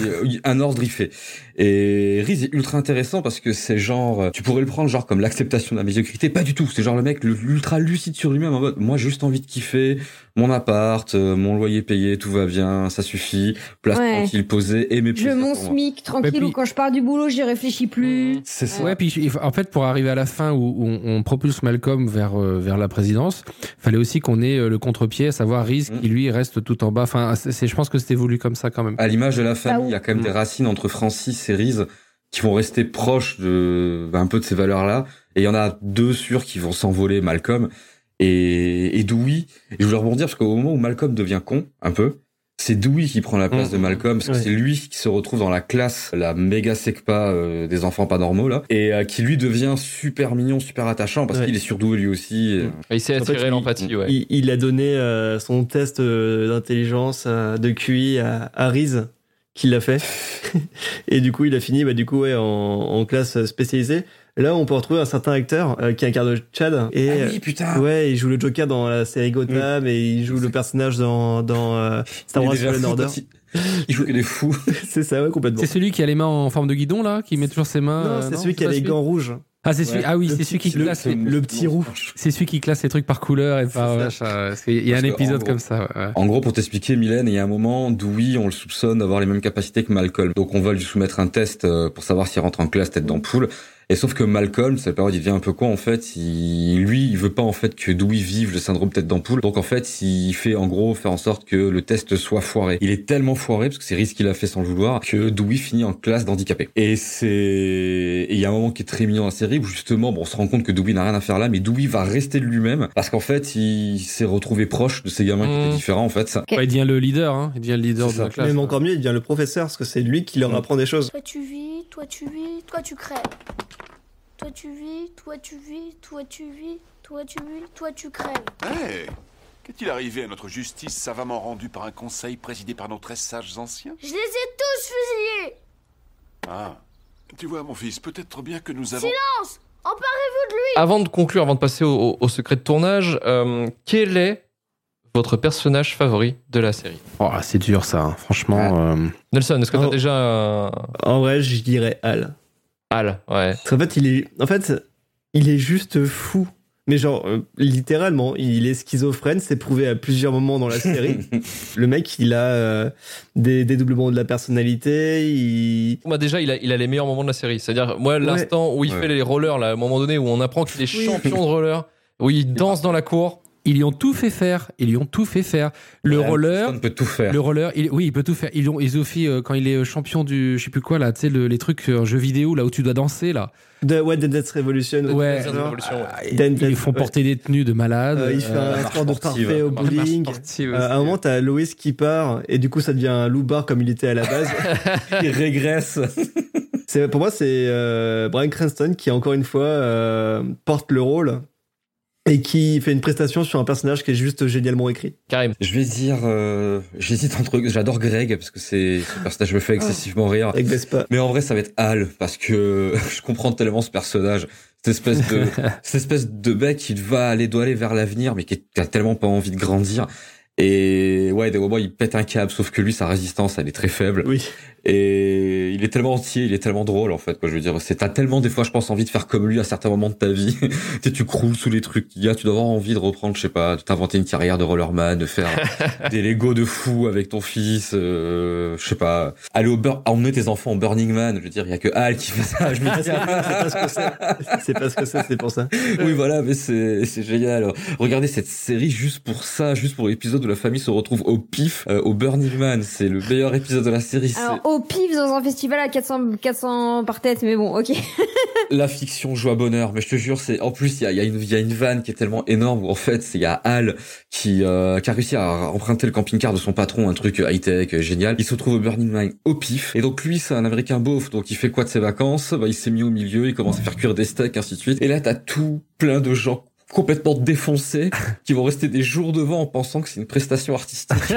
un ordre il fait. Et Riz est ultra intéressant parce que c'est genre, euh, tu pourrais le prendre genre comme l'acceptation de la médiocrité, pas du tout. C'est genre le mec l'ultra lucide sur lui-même en mode, moi juste envie de kiffer mon appart, euh, mon loyer payé, tout va bien, ça suffit, place Ouais. tranquille posée et mes Je mon. SMIC tranquille puis- ou quand je pars du boulot, j'y réfléchis plus. C'est ça. Ouais, puis en fait, pour arriver à la fin où, où on, on propulse Malcolm vers euh, vers la présidence, fallait aussi qu'on ait euh, le contre-pied, à savoir Riz Mm. qui lui reste tout en bas. Enfin, c'est, je pense que c'était voulu comme ça quand même. À l'image de la Ah famille, il y a quand même des racines entre Francis et Riz qui vont rester proches de bah, un peu de ces valeurs-là. Et il y en a deux sûrs qui vont s'envoler, Malcolm et, et Dewey. Et je voulais rebondir parce qu'au moment où Malcolm devient con, un peu, c'est Dewey qui prend la place de Malcolm parce que Ouais. c'est lui qui se retrouve dans la classe, la méga secpa euh, des enfants pas normaux là, et euh, qui lui devient super mignon, super attachant parce Ouais. qu'il est surdoué lui aussi. et- Il s'est En fait, attiré il- l'empathie, ouais. Il, il a donné euh, son test euh, d'intelligence euh, de QI à, à Riz, qui l'a fait. et du coup, il a fini bah, du coup, ouais, en, en classe spécialisée. Là, on peut retrouver un certain acteur euh, qui incarne Chad. Et, Ah oui, putain. Ouais, il joue le Joker dans la série Gotham et il joue le personnage dans, dans euh, Star Il est Wars Fallen fou Order. il- joue que des fous. c'est ça, ouais, complètement. C'est celui qui a les mains en forme de guidon là, qui met toujours ses mains. Non, euh, c'est celui qui a les gants rouges. Ah, c'est celui. Ah oui, c'est celui qui petit- le- classe. les- le petit roux. C'est celui qui classe les trucs par couleur et par. ça. parce qu'il y a Parce un épisode gros- comme ça. ouais. En gros, pour t'expliquer, Mylène, il y a un moment, Dewey, on le soupçonne d'avoir les mêmes capacités que Malcolm. Donc, on va lui soumettre un test euh, pour savoir s'il rentre en classe tête d'ampoule. Et sauf que Malcolm, cette période, il devient un peu con, en fait. Il, lui, il veut pas, en fait, que Dewey vive le syndrome tête d'ampoule. Donc, en fait, il fait, en gros, faire en sorte que le test soit foiré. Il est tellement foiré, parce que c'est Riz qui l'a fait sans le vouloir, que Dewey finit en classe d'handicapé. Et c'est, et il y a un moment qui est très mignon dans la série où, justement, bon, on se rend compte que Dewey n'a rien à faire là, mais Dewey va rester de lui-même, parce qu'en fait, il s'est retrouvé proche de ces gamins qui étaient différents, en fait. Ouais, il devient le leader, hein. Il devient le leader de la classe. Même encore mieux, il devient le professeur parce que c'est lui qui leur apprend des choses. Toi tu vis, toi tu vis, toi tu crèves. Toi tu vis, toi tu vis, toi tu vis, toi tu vis, toi tu crèves. Hé Qu'est-il arrivé à notre justice savamment rendue par un conseil présidé par nos très sages anciens? Je les ai tous fusillés Ah. Tu vois, mon fils, peut-être bien que nous avons... Silence Emparez-vous de lui Avant de conclure, avant de passer au, au- au secret de tournage, euh, quel est votre personnage favori de la série Oh, c'est dur ça, hein. franchement. euh, Nelson, est-ce que t'as Oh. déjà un... En vrai, je dirais Al. Al Ouais. Parce qu'en fait, il est, en fait, il est juste fou. Mais genre, euh, littéralement, il est schizophrène, c'est prouvé à plusieurs moments dans la série. le mec, il a euh, des dédoublements de la personnalité, il... Bah déjà, il a, il a les meilleurs moments de la série. C'est-à-dire, moi, l'instant où il Ouais. fait les rollers, là, à un moment donné, où on apprend qu'il est champion de roller, où il danse dans la cour. Ils lui ont tout fait faire. Ils lui ont tout fait faire. Le Ouais, roller. Stone peut tout faire. Le roller, il- oui, il peut tout faire. Ils ont, ils ont fait, euh, quand il est euh, champion du, je sais plus quoi là, tu sais, le- les trucs euh, en jeu vidéo là où tu dois danser là. De, ouais, Dead Death Revolution. Ouais. Death Revolution, ouais. Ils, Dan- ils lui font ouais. porter des tenues de malade. Euh, il fait Euh, un sport de parfait au bowling. Euh, à un moment, t'as Lois qui part, et du coup, ça devient un loupard comme il était à la base. Il régresse. C'est pour moi c'est euh, Brian Cranston qui encore une fois euh, porte le rôle et qui fait une prestation sur un personnage qui est juste génialement écrit. Karim. Je vais dire, euh, j'hésite entre, j'adore Greg parce que c'est, ce personnage me fait excessivement rire. Vespa. Mais en vrai, ça va être Hal parce que je comprends tellement ce personnage. Cette espèce de, cette espèce de mec qui va aller, doit aller vers l'avenir, mais qui a tellement pas envie de grandir. Et ouais, des moments, il pète un câble, sauf que lui, sa résistance, elle est très faible. Oui. Et il est tellement entier, il est tellement drôle, en fait, quoi. Je veux dire, c'est, t'as tellement, des fois, je pense, envie de faire comme lui à certains moments de ta vie. tu sais, tu croules sous les trucs qu'il y a, tu dois avoir envie de reprendre, je sais pas, de t'inventer une carrière de rollerman, de faire des Lego de fou avec ton fils, euh, je sais pas, aller au Bur- emmener tes enfants au Burning Man. Je veux dire, il y a que Hal qui fait ça. Je me dis, c'est pas ce que c'est. C'est pas ce que c'est, c'est pour ça. oui, voilà, mais c'est c'est génial. Regardez cette série juste pour ça, juste pour l'épisode où la famille se retrouve au pif euh, au Burning Man. C'est le meilleur épisode de la série. C'est Alors, au pif dans un festival à 400, 400 par tête, mais bon, ok. la fiction joue à bonheur. Mais je te jure, c'est en plus il y a, y a une il y a une vanne qui est tellement énorme où en fait c'est il y a Hal qui euh, qui a réussi à emprunter le camping-car de son patron, un truc high tech génial. Il se retrouve au Burning Man au pif. Et donc lui c'est un Américain beauf, donc il fait quoi de ses vacances? Bah il s'est mis au milieu, il commence à faire cuire des steaks, ainsi de suite. Et là t'as tout plein de gens complètement défoncés qui vont rester des jours devant en pensant que c'est une prestation artistique.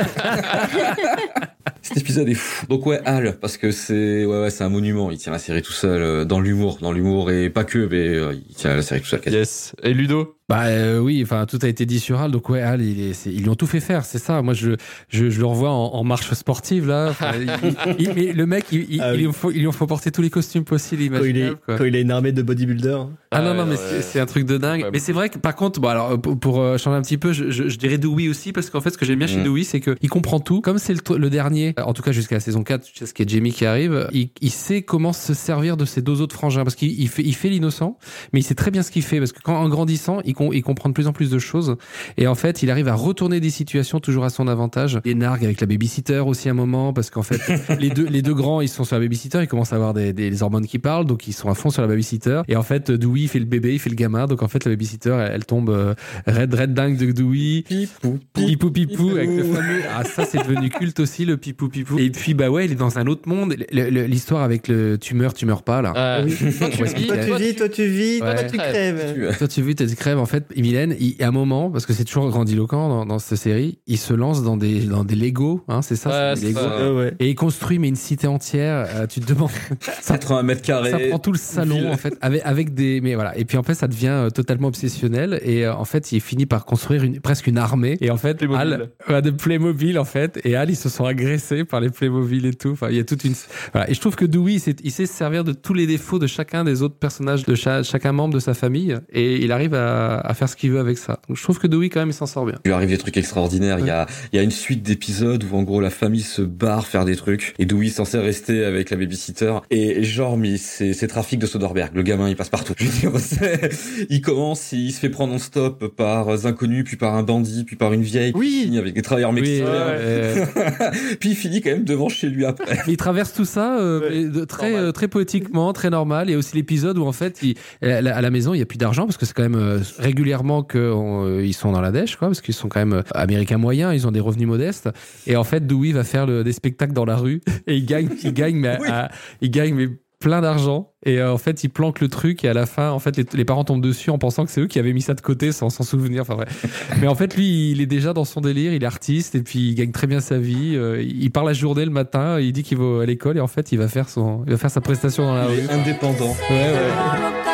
Cet épisode est fou. Donc ouais, Hal, parce que c'est ouais, ouais c'est un monument. Il tient la série tout seul euh, dans l'humour, dans l'humour et pas que, mais euh, il tient la série tout seul. quasiment. Yes. Et Ludo? Bah euh, oui, enfin tout a été dit sur Al, donc ouais, Al, il est, c'est- ils lui ont tout fait faire, c'est ça. Moi, je, je, je le revois en, en marche sportive là. Il- il- mais le mec, il, il, Ah oui. il lui faut, il lui faut porter tous les costumes possibles, et Quand il, est, imaginables. quoi. quand il a une armée de bodybuilders. Ah non, Ah, non, mais ouais. c'est- c'est un truc de dingue. Ouais. Mais c'est vrai que par contre, bon, alors pour, pour, euh, changer un petit peu, je, je, je dirais Dewey aussi, parce qu'en fait, ce que j'aime bien chez Mm. Dewey, c'est qu'il comprend tout. Comme c'est le dernier, en tout cas jusqu'à la saison 4, tu sais ce qui est Jamie qui arrive, il, il sait comment se servir de ses deux autres frangins, parce qu'il il fait, il fait l'innocent, mais il sait très bien ce qu'il fait, parce que quand en grandissant, il, com- il comprend de plus en plus de choses, et en fait, il arrive à retourner des situations toujours à son avantage. Il nargue avec la babysitter aussi à un moment, parce qu'en fait, les deux, les deux grands, ils sont sur la babysitter, ils commencent à avoir des, des, des hormones qui parlent, donc ils sont à fond sur la babysitter. Et en fait, Dewey il fait le bébé, il fait le gamin, donc en fait, la babysitter, elle, elle tombe euh, red, red dingue de Dewey. Pipou, Pipou pipou avec le fameux ah ça c'est devenu culte aussi le pipou pipou et puis bah ouais il est dans un autre monde l'histoire avec le tu meurs tu meurs pas là oui. Toi, tu vis, Toi, tu vis, toi, tu vis, toi, tu crèves. toi tu crèves en fait Mylène il, à un moment parce que c'est toujours grandiloquent dans, dans cette série il se lance dans des dans des Lego hein c'est ça Ouais, des Lego. ça. Ouais. et il construit mais une cité entière euh, tu te demandes ça 80 mètres carrés. ça prend tout le salon ville. en fait avec avec des mais voilà et puis en fait ça devient euh, totalement obsessionnel et euh, en fait il finit par construire une presque une armée et en fait Playmobil. Al de Playmobil en fait et Al ils se sont agressés par les Playmobil et tout enfin il y a toute une voilà et je trouve que Dewey il sait, il sait se servir de tous les défauts de chacun des autres personnages de cha- chacun membre de sa famille et il arrive à, à faire ce qu'il veut avec ça donc je trouve que Dewey quand même il s'en sort bien Il lui arrive des trucs extraordinaires. Il y a, il y a une suite d'épisodes où en gros la famille se barre faire des trucs et Dewey est censé rester avec la babysitter et, genre mais c'est c'est trafic de Soderbergh. Le gamin il passe partout. Je veux dire, c'est- il commence, il se fait prendre en stop par des inconnus, puis par un bandit, puis par une vieille, puis finit avec des travailleurs Oui, mexicains. euh, puis finit quand même devant chez lui après. Il traverse tout ça euh, Ouais. très Normal. euh, très poétiquement, très normal. Il y a aussi l'épisode où en fait, il, à la à la maison, il y a plus d'argent parce que c'est quand même euh, régulièrement on- euh, ils sont dans la dèche, quoi, parce qu'ils sont quand même euh, américains moyens, ils ont des revenus modestes. Et en fait, Dewey va faire le- des spectacles dans la rue et il gagne, il gagne, mais à- il gagne mais plein d'argent et euh, en fait il planque le truc et à la fin en fait les, les parents tombent dessus en pensant que c'est eux qui avaient mis ça de côté sans s'en souvenir. Enfin vrai mais en fait lui il est déjà dans son délire il est artiste et puis il gagne très bien sa vie euh, il part la journée le matin il dit qu'il va à l'école et en fait il va faire son il va faire sa prestation dans la rue Il est indépendant. ouais ouais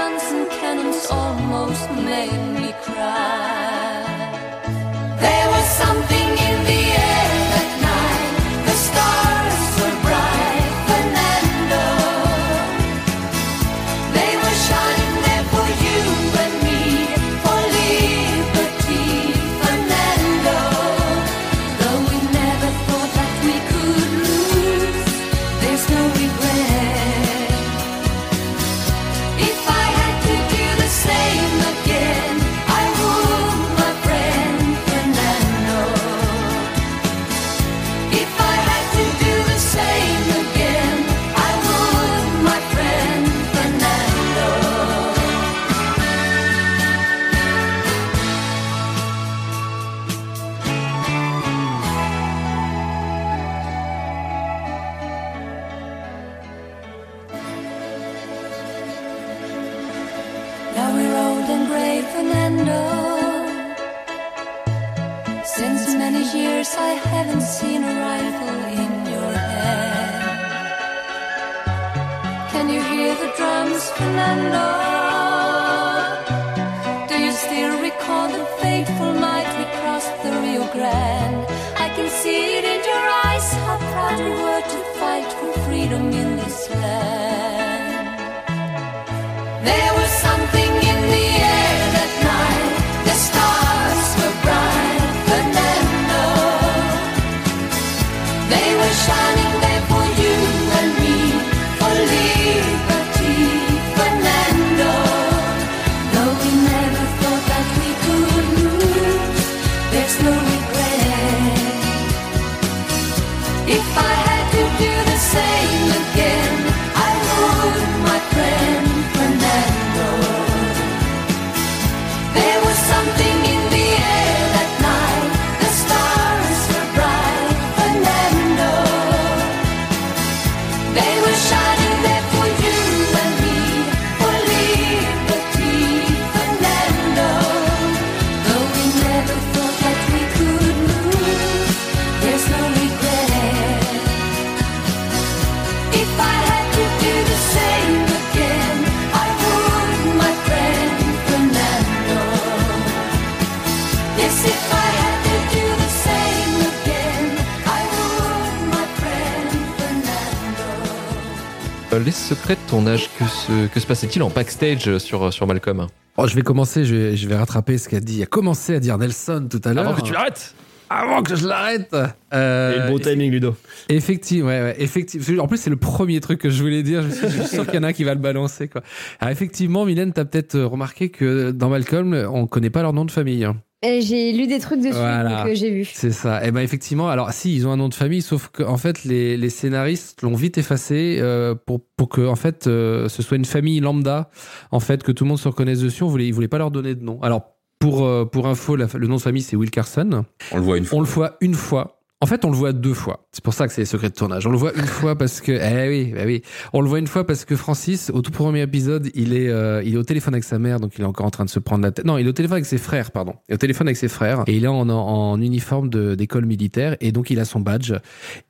tournage, que se, que se passait-il en backstage sur, sur Malcolm? Oh, je vais commencer, je vais, je vais rattraper ce qu'a dit, a commencé à dire Nelson tout à l'heure. Avant que tu l'arrêtes Avant que je l'arrête euh, Et le bon timing, Ludo. Effectivement, ouais, ouais, effectivement. En plus, c'est le premier truc que je voulais dire. Je suis, je suis sûr qu'il y en a qui va le balancer, quoi. Alors, effectivement, Mylène, t'as peut-être euh, remarqué que dans Malcolm, on connaît pas leur nom de famille. hein. J'ai lu des trucs dessus Voilà. que j'ai vu. C'est ça. Et ben effectivement, alors si ils ont un nom de famille, sauf que en fait les, les scénaristes l'ont vite effacé euh, pour pour que en fait euh, ce soit une famille lambda, en fait que tout le monde se reconnaisse dessus. On voulait ils voulaient pas leur donner de nom. Alors pour euh, pour info, la- le nom de famille c'est Wilkerson. On le voit une fois. On le voit une fois. En fait, on le voit deux fois. C'est pour ça que c'est les secrets de tournage. On le voit une fois parce que, eh oui, bah oui. On le voit une fois parce que Francis, au tout premier épisode, il est, euh, il est au téléphone avec sa mère, donc il est encore en train de se prendre la tête. Non, il est au téléphone avec ses frères, pardon. Il est au téléphone avec ses frères et il est en, en, en uniforme d'école militaire et donc il a son badge.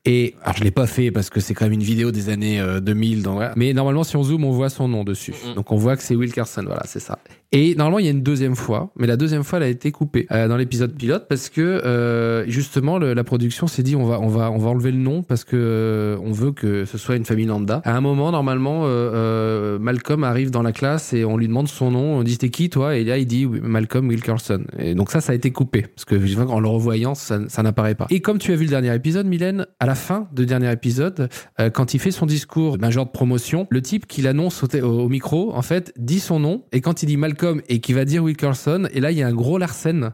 Et alors je l'ai pas fait parce que c'est quand même une vidéo des années euh, 2000. Donc, voilà. Mais normalement, si on zoome, on voit son nom dessus. Donc on voit que c'est Wilkerson. Voilà, c'est ça. Et normalement, il y a une deuxième fois, mais la deuxième fois, elle a été coupée euh, dans l'épisode pilote parce que euh, justement, le- la production s'est dit on va, on va, on va enlever le nom parce que euh, on veut que ce soit une famille lambda. À un moment, normalement, euh, euh, Malcolm arrive dans la classe et on lui demande son nom. On dit t'es qui toi? Et là, il dit Malcolm Wilkerson. Et donc ça, ça a été coupé parce que en le revoyant, ça, ça n'apparaît pas. Et comme tu as vu le dernier épisode, Mylène, à la fin du dernier épisode, euh, quand il fait son discours major de promotion, le type qui l'annonce au- au micro, en fait, dit son nom et quand il dit Malcolm et qui va dire Wilkerson, et là il y a un gros Larsen.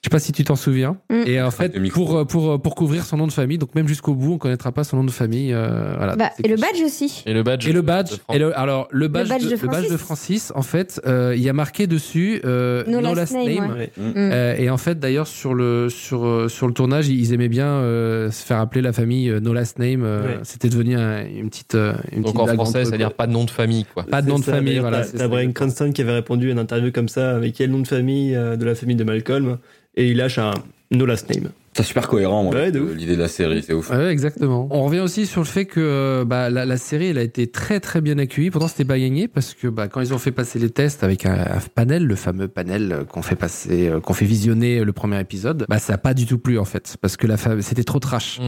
Je sais pas si tu t'en souviens. Mm. Et en fait, pour, pour, pour couvrir son nom de famille, donc même jusqu'au bout, on connaîtra pas son nom de famille. euh, voilà. Bah, et le badge aussi. Et le badge. et le badge, et le, alors le badge, badge de, de le badge de Francis. En fait, euh, il y a marqué dessus euh, No last name, ouais. Mm. Euh, et en fait, d'ailleurs, sur le sur euh, sur le tournage, ils aimaient bien euh, se faire appeler la famille euh, No Last Name. euh, Ouais. C'était devenu un- une petite euh, une Donc petite en français, c'est-à-dire pas de nom de famille, quoi. pas de nom de C'est ça, famille. Voilà. C'est. Brian Cranston qui avait répondu à une interview comme ça avec quel nom de famille euh, de la famille de Malcolm? Et il lâche un No Last Name. C'est super cohérent, moi, Ouais, l'idée de la série, c'est ouf. Ouais, exactement. On revient aussi sur le fait que euh, bah, la, la série elle a été très très bien accueillie. Pourtant c'était pas gagné parce que bah, quand ils ont fait passer les tests avec un, un panel, le fameux panel qu'on fait passer, euh, qu'on fait visionner le premier épisode, bah ça a pas du tout plu en fait parce que la c'était trop trash.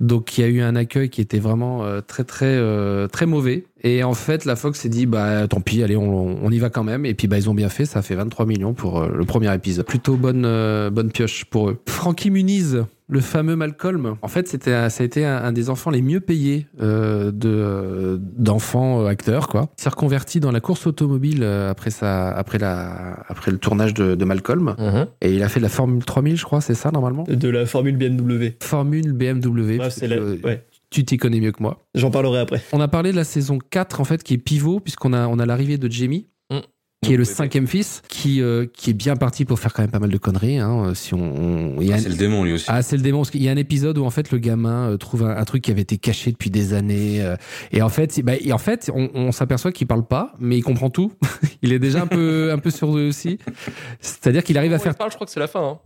Donc il y a eu un accueil qui était vraiment euh, très très euh, très mauvais. Et en fait la Fox s'est dit bah tant pis allez on, on y va quand même et puis bah ils ont bien fait ça fait 23 millions pour euh, le premier épisode plutôt bonne euh, bonne pioche pour eux Frankie Muniz le fameux Malcolm. En fait, c'était ça a été un, un des enfants les mieux payés euh, de euh, d'enfants euh, acteurs quoi. Il s'est reconverti dans la course automobile après sa après la après le tournage de, de Malcolm Mhm. et il a fait de la Formule 3000 je crois, c'est ça normalement? De la formule BMW. Formule BMW. Parce c'est la- ouais. Tu t'y connais mieux que moi. J'en parlerai après. On a parlé de la saison 4 en fait qui est pivot puisqu'on a on a l'arrivée de Jamie Mm. qui est le cinquième fils, qui euh, qui est bien parti pour faire quand même pas mal de conneries. Hein, si on, il Ah, un- c'est le démon, lui aussi. Ah, c'est le démon. Parce qu'il y a un épisode où en fait le gamin euh, trouve un, un truc qui avait été caché depuis des années, euh, et en fait, il- bah, et en fait, on, on s'aperçoit qu'il parle pas, mais il comprend tout. il est déjà un peu un peu sur eux aussi. C'est-à-dire qu'il arrive à Comment faire il parle, je crois que c'est la fin. hein.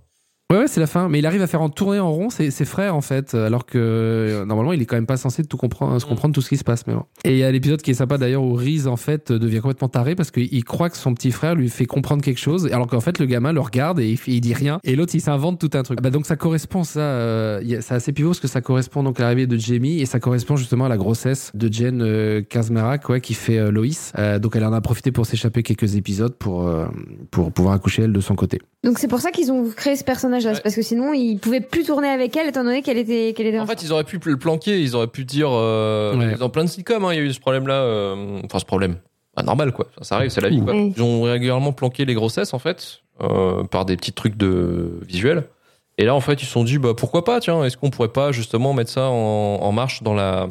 Ouais, ouais, c'est la fin. Mais il arrive à faire en tourner en rond ses, ses frères, en fait. Alors que euh, normalement, il est quand même pas censé tout comprendre, se comprendre tout ce qui se passe. Mais bon. Et il y a l'épisode qui est sympa d'ailleurs où Reese, en fait, devient complètement taré parce qu'il croit que son petit frère lui fait comprendre quelque chose. Alors qu'en fait, le gamin le regarde et il, il dit rien. Et l'autre, il s'invente tout un truc. Bah, donc ça correspond, ça. euh, c'est assez pivot parce que ça correspond donc à l'arrivée de Jamie et ça correspond justement à la grossesse de Jen euh, ouais, qui fait euh, Loïs. Euh, donc elle en a profité pour s'échapper quelques épisodes pour, euh, pour pouvoir accoucher elle de son côté. Donc c'est pour ça qu'ils ont créé ce c'est parce que sinon ils pouvaient plus tourner avec elle étant donné qu'elle était qu'elle était. En fait, ils auraient pu le planquer, ils auraient pu dire. Euh, Dans plein de sitcoms, hein, il y a eu ce problème-là. euh, enfin, ce problème. Bah, normal, quoi. Ça, ça arrive, c'est la vie, quoi. Ils ont régulièrement planqué les grossesses, en fait, euh, par des petits trucs de visuels. Et là, en fait, ils se sont dit, bah, pourquoi pas, tiens, est-ce qu'on pourrait pas justement mettre ça en, en marche dans la,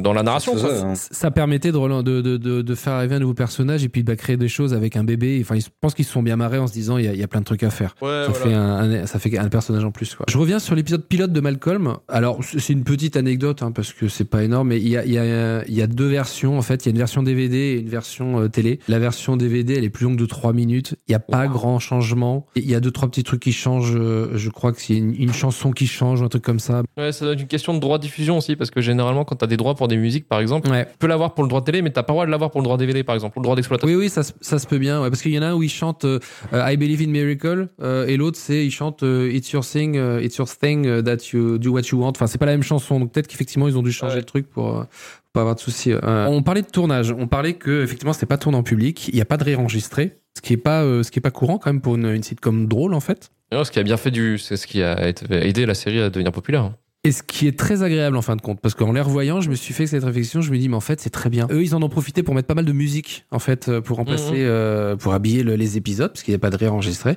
dans la narration, quoi. Ça permettait de, relan- de, de, de, de faire arriver un nouveau personnage et puis de bah, créer des choses avec un bébé. Enfin, je pense qu'ils se sont bien marrés en se disant il y a, il y a plein de trucs à faire. Ouais, ça, voilà. fait un, un- ça fait un personnage en plus. Quoi. Je reviens sur l'épisode pilote de Malcolm. Alors, c'est une petite anecdote hein, parce que c'est pas énorme, mais il y a, il y, a, il y a deux versions. En fait, il y a une version DVD et une version euh, télé. La version DVD, elle est plus longue de 3 minutes. Il n'y a pas grand changement. Il y a deux, trois petits trucs qui changent. euh, Je crois que c'est une, une chanson qui change ou un truc comme ça. Ouais, ça doit être une question de droit de diffusion aussi, parce que généralement, quand t'as des droits pour des musiques, par exemple, tu peux l'avoir pour le droit de télé, mais t'as pas le droit de l'avoir pour le droit DVD, par exemple, pour le droit d'exploitation. Oui, oui, ça, se- ça se peut bien. Ouais, parce qu'il y en a un où il chante euh, I Believe in Miracle euh, et l'autre c'est il chante euh, It's your thing, It's your thing that you do what you want. Enfin, c'est pas la même chanson. Donc peut-être qu'effectivement ils ont dû changer le truc pour, pas avoir de soucis. Euh, on parlait de tournage. On parlait que effectivement c'était pas tourné en public. Il y a pas de réenregistré. Ce qui est pas, euh, ce qui est pas courant quand même pour une, une sitcom drôle en fait. Et non, ce qui a bien fait du, c'est ce qui a aidé la série à devenir populaire. hein. Et ce qui est très agréable en fin de compte, parce qu'en les revoyant, je me suis fait cette réflexion, je me dis, mais en fait, c'est très bien. Eux, ils en ont profité pour mettre pas mal de musique, en fait, euh, pour remplacer, Mhm. euh, pour habiller le- les épisodes, parce qu'il n'y a pas de réenregistré.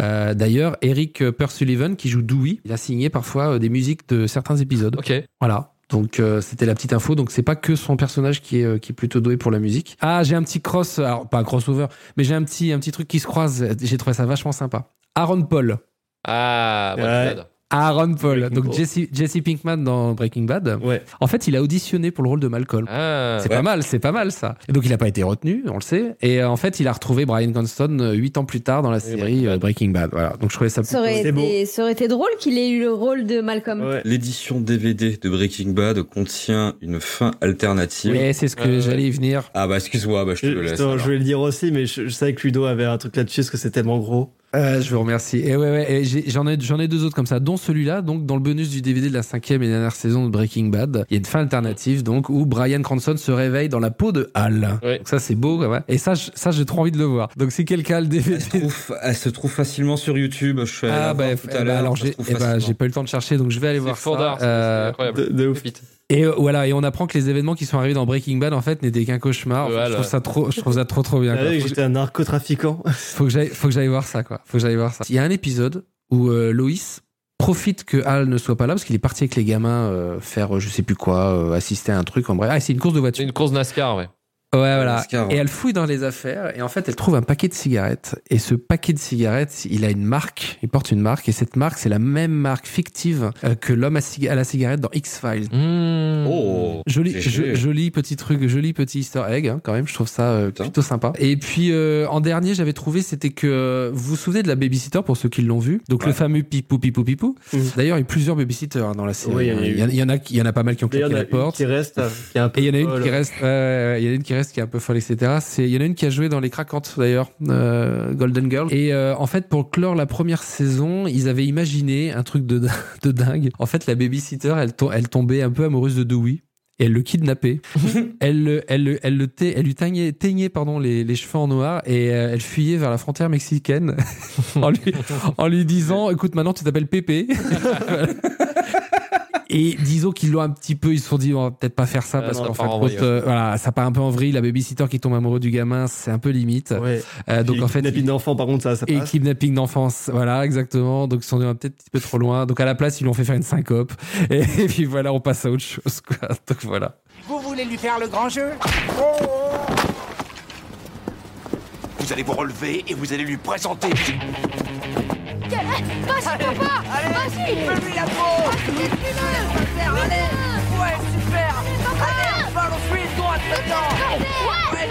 Euh, D'ailleurs, Eric Persullivan, qui joue Dewey, il a signé parfois des musiques de certains épisodes. Ok. Voilà. Donc euh, c'était la petite info. Donc c'est pas que son personnage qui est, euh, qui est plutôt doué pour la musique. Ah j'ai un petit cross, alors pas un crossover, mais j'ai un petit un petit truc qui se croise. J'ai trouvé ça vachement sympa. Aaron Paul. Ah, Ouais. Aaron Paul, Breaking donc. Jesse, Jesse Pinkman dans Breaking Bad. En fait, il a auditionné pour le rôle de Malcolm. Ah, c'est ouais. pas mal, c'est pas mal ça. Et donc il a pas été retenu, on le sait. Et euh, en fait, il a retrouvé Brian Cranston euh, huit ans plus tard dans la série euh, Breaking Bad. Voilà. Donc je trouvais ça Ça aurait, plutôt- été, ça aurait été drôle qu'il ait eu le rôle de Malcolm. L'édition DVD de Breaking Bad contient une fin alternative. Ouais, c'est ce que j'allais y venir. Ah bah excuse-moi, bah, je te le laisse. Je voulais le dire aussi, mais je, je savais que Ludo avait un truc là-dessus parce que c'est tellement gros. Euh, je vous remercie. Et ouais, ouais, j'en ai, j'en ai deux autres comme ça, dont celui-là, donc dans le bonus du DVD de la cinquième et dernière saison de Breaking Bad, il y a une fin alternative, donc où Brian Cranston se réveille dans la peau de Hal. Donc ça c'est beau, même. Et ça, je- ça j'ai trop envie de le voir. Donc si quelqu'un a le DVD, Elle se trouve facilement sur YouTube. Je suis allé ah bah, tout eh à bah, l'heure. alors se j'ai, trouve eh bah, j'ai pas eu le temps de chercher, donc je vais aller voir fort ça. Euh, c'est incroyable. De, de ouf. Et euh, voilà, et on apprend que les événements qui sont arrivés dans Breaking Bad en fait n'étaient qu'un cauchemar. Enfin, Voilà. Je trouve ça trop, je trouve ça trop trop bien. Ah J'étais un narcotrafiquant. faut que j'aille faut que j'aille voir ça quoi faut que j'aille voir ça il y a un épisode où euh, Loïs profite que Hal ne soit pas là parce qu'il est parti avec les gamins euh, faire euh, je sais plus quoi euh, assister à un truc en bref ah c'est une course de voiture C'est une course NASCAR, ouais. Ouais, voilà. Et elle fouille dans les affaires et en fait, elle trouve un paquet de cigarettes. Et ce paquet de cigarettes, il a une marque, il porte une marque et cette marque, c'est la même marque fictive euh, que l'homme à, cig- à la cigarette dans X-Files. Oh, Joli, joli petit truc, joli petit easter egg hein, quand même. Je trouve ça euh, plutôt sympa. Et puis euh, en dernier, j'avais trouvé, c'était que euh, vous vous souvenez de la babysitter pour ceux qui l'ont vu? Donc le fameux pipou pipou pipou. D'ailleurs, il y a plusieurs babysitters hein, dans la série. Oui, il y en a il, y en a, pas mal qui ont claqué la porte. qui reste, qui est un peu Et il y en a une qui reste, il y en a une qui reste qui est un peu folle, etc. C'est, il y en a une qui a joué dans Les Craquantes d'ailleurs, euh, Golden Girl. Et euh, en fait, pour clore la première saison, ils avaient imaginé un truc de, de dingue. En fait, la babysitter, elle, to- elle tombait un peu amoureuse de Dewey. Et elle le kidnappait. elle, le- elle, le- elle, le te- elle lui teignait, teignait pardon, les, les cheveux en noir et euh, elle fuyait vers la frontière mexicaine en, lui, en lui disant Écoute, maintenant tu t'appelles Pépé. Et disons qu'ils l'ont un petit peu, ils se sont dit, on va peut-être pas faire ça Ouais, parce qu'en fin de compte, ouais. euh, voilà, ça part un peu en vrille. La babysitter qui tombe amoureux du gamin, c'est un peu limite. Ouais. Euh, donc Puis en fait, kidnapping d'enfants, par contre, ça, ça et kidnapping d'enfance, voilà, exactement. Donc ils se sont dit, on va peut-être un petit peu trop loin. Donc à la place, ils lui ont fait faire une syncope. Et, et puis voilà, on passe à autre chose, quoi. Donc voilà. Vous voulez lui faire le grand jeu? Vous allez vous relever et vous allez lui présenter. Vas-y, papa Vas-y. Fais-lui la peau. Allez Ouais, super. Allez, balle ensuite, droite, maintenant Ouais, allez,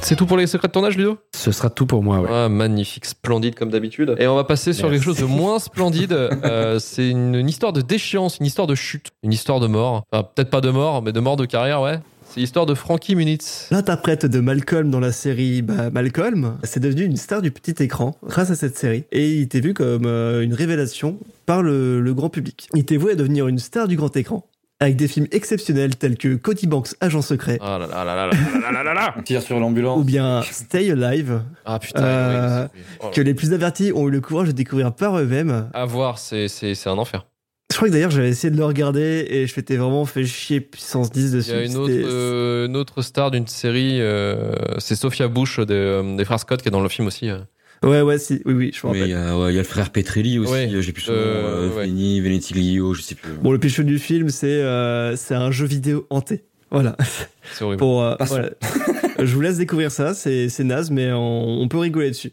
C'est tout pour les secrets de tournage, Ludo? Ce sera tout pour moi, ouais. Ah, magnifique, splendide comme d'habitude. Et on va passer sur Merci. quelque chose de moins splendide. Euh, c'est une, une histoire de déchéance, une histoire de chute, une histoire de mort. Enfin, peut-être pas de mort, mais de mort de carrière, ouais. C'est l'histoire de Frankie Muniz. L'interprète de Malcolm dans la série bah, Malcolm, c'est devenu une star du petit écran grâce à cette série. Et il était vu comme euh, une révélation par le, grand public. Il était voué à devenir une star du grand écran avec des films exceptionnels tels que Cody Banks, Agent Secret. Ah là là là là là là là Tire sur l'ambulance. Ou bien Stay Alive. Ah putain. Euh, oh que les plus avertis ont eu le courage de découvrir par eux-mêmes. À voir, c'est un enfer. Je crois que d'ailleurs j'avais essayé de le regarder et je m'étais vraiment fait chier puissance 10 Il dessus. y a une autre, euh, une autre star d'une série, euh, c'est Sophia Bush des, euh, des frères Scott qui est dans le film aussi. euh. Ouais, ouais, si, oui, oui, je me Mais il y, a ouais, il y a le frère Petrelli aussi, Ouais. j'ai plus son nom, Euh, euh, ouais. Veni, Venetiglio, je sais plus. Bon, le pitch du film, c'est euh, c'est un jeu vidéo hanté. Voilà. C'est horrible. Pour, euh, Passons. voilà. Je vous laisse découvrir ça, c'est c'est naze, mais on, on peut rigoler dessus.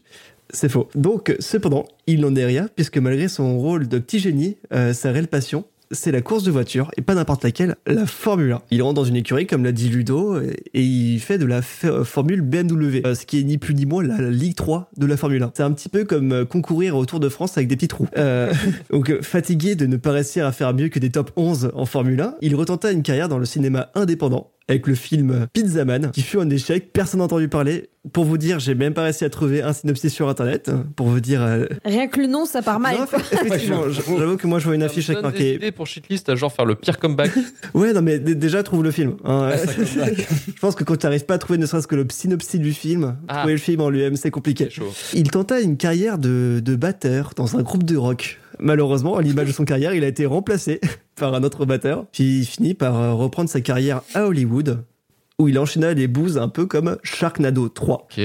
C'est faux. Donc, cependant, il n'en est rien, puisque malgré son rôle de petit génie, euh, sa réelle passion, c'est la course de voiture, et pas n'importe laquelle, la Formule 1. Il rentre dans une écurie, comme l'a dit Ludo, et, il fait de la euh, Formule BMW, euh, ce qui est ni plus ni moins la, Ligue 3 de la Formule 1. C'est un petit peu comme concourir au Tour de France avec des petits trous. Donc, fatigué de ne pas réussir à faire mieux que des top 11 en Formule 1, il retenta une carrière dans le cinéma indépendant, avec le film Pizza Man, qui fut un échec, personne n'a entendu parler. Pour vous dire, j'ai même pas réussi à trouver un synopsis sur internet, pour vous dire... euh, Rien que le nom, ça part mal. j'avoue que moi je vois une Ça affiche avec des marqué... idées pour Shitlist, à genre faire le pire comeback. Ouais, non mais déjà trouve le film. hein. Ah. Je pense que quand tu n'arrives pas à trouver ne serait-ce que le synopsis du film, Ah. trouver le film en lui-même, c'est compliqué. Il tenta une carrière de, de batteur dans un groupe de rock. Malheureusement, à l'image de son carrière, il a été remplacé par un autre batteur. Puis il finit par euh, reprendre sa carrière à Hollywood, où il enchaîna les bouses un peu comme Sharknado 3. Ok.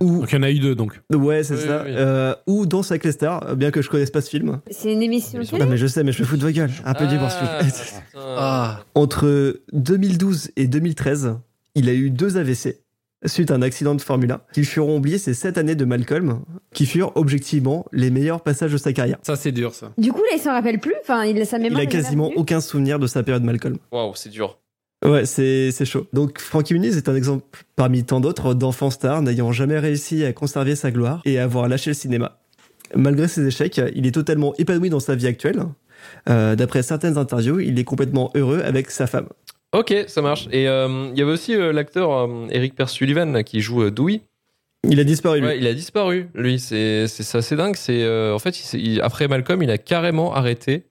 Ou, Donc il y en a eu deux, donc. ouais, c'est Oui, ça. oui. Euh, ou dans Sac les Stars, bien que je connaisse pas ce film. C'est une émission. Non mais je sais, mais je me fous de vos gueules. Un peu Ah, putain. Ah. Entre 2012 et 2013, il a eu deux AVC suite à un accident de Formule 1 qui feront oublier ces sept années de Malcolm, qui furent objectivement les meilleurs passages de sa carrière. Ça, c'est dur, ça. Du coup, là, il s'en rappelle plus. Enfin, il sa Il mémoire. a est quasiment aucun souvenir de sa période Malcolm. Waouh, c'est dur. Ouais, c'est c'est chaud. Donc Frankie Muniz est un exemple parmi tant d'autres d'enfants stars n'ayant jamais réussi à conserver sa gloire et à avoir lâché le cinéma. Malgré ses échecs, il est totalement épanoui dans sa vie actuelle. Euh, D'après certaines interviews, il est complètement heureux avec sa femme. Ok, ça marche. Et euh, il y avait aussi euh, l'acteur euh, Eric Persullivan là, qui joue euh, Dewey. Il a disparu, lui. Ouais, il a disparu, lui. C'est c'est c'est assez dingue. C'est euh, en fait, il s'est- il- après Malcolm, il a carrément arrêté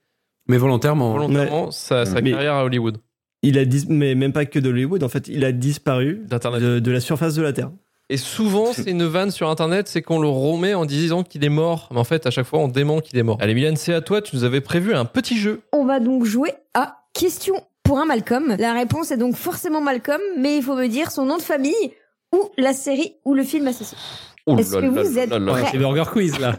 Mais volontairement. volontairement sa, sa Mais- carrière à Hollywood. Il a dis- mais même pas que de Hollywood, en fait, il a disparu D'Internet. de, de la surface de la Terre. Et souvent, c'est une vanne sur Internet, c'est qu'on le remet en disant qu'il est mort. Mais en fait, à chaque fois, on dément qu'il est mort. Allez, Milan, c'est à toi. Tu nous avais prévu un petit jeu. On va donc jouer à question pour un Malcolm. La réponse est donc forcément Malcolm, mais il faut me dire son nom de famille ou la série ou le film associé. Est-ce que vous êtes prêts C'est Burger Quiz, là.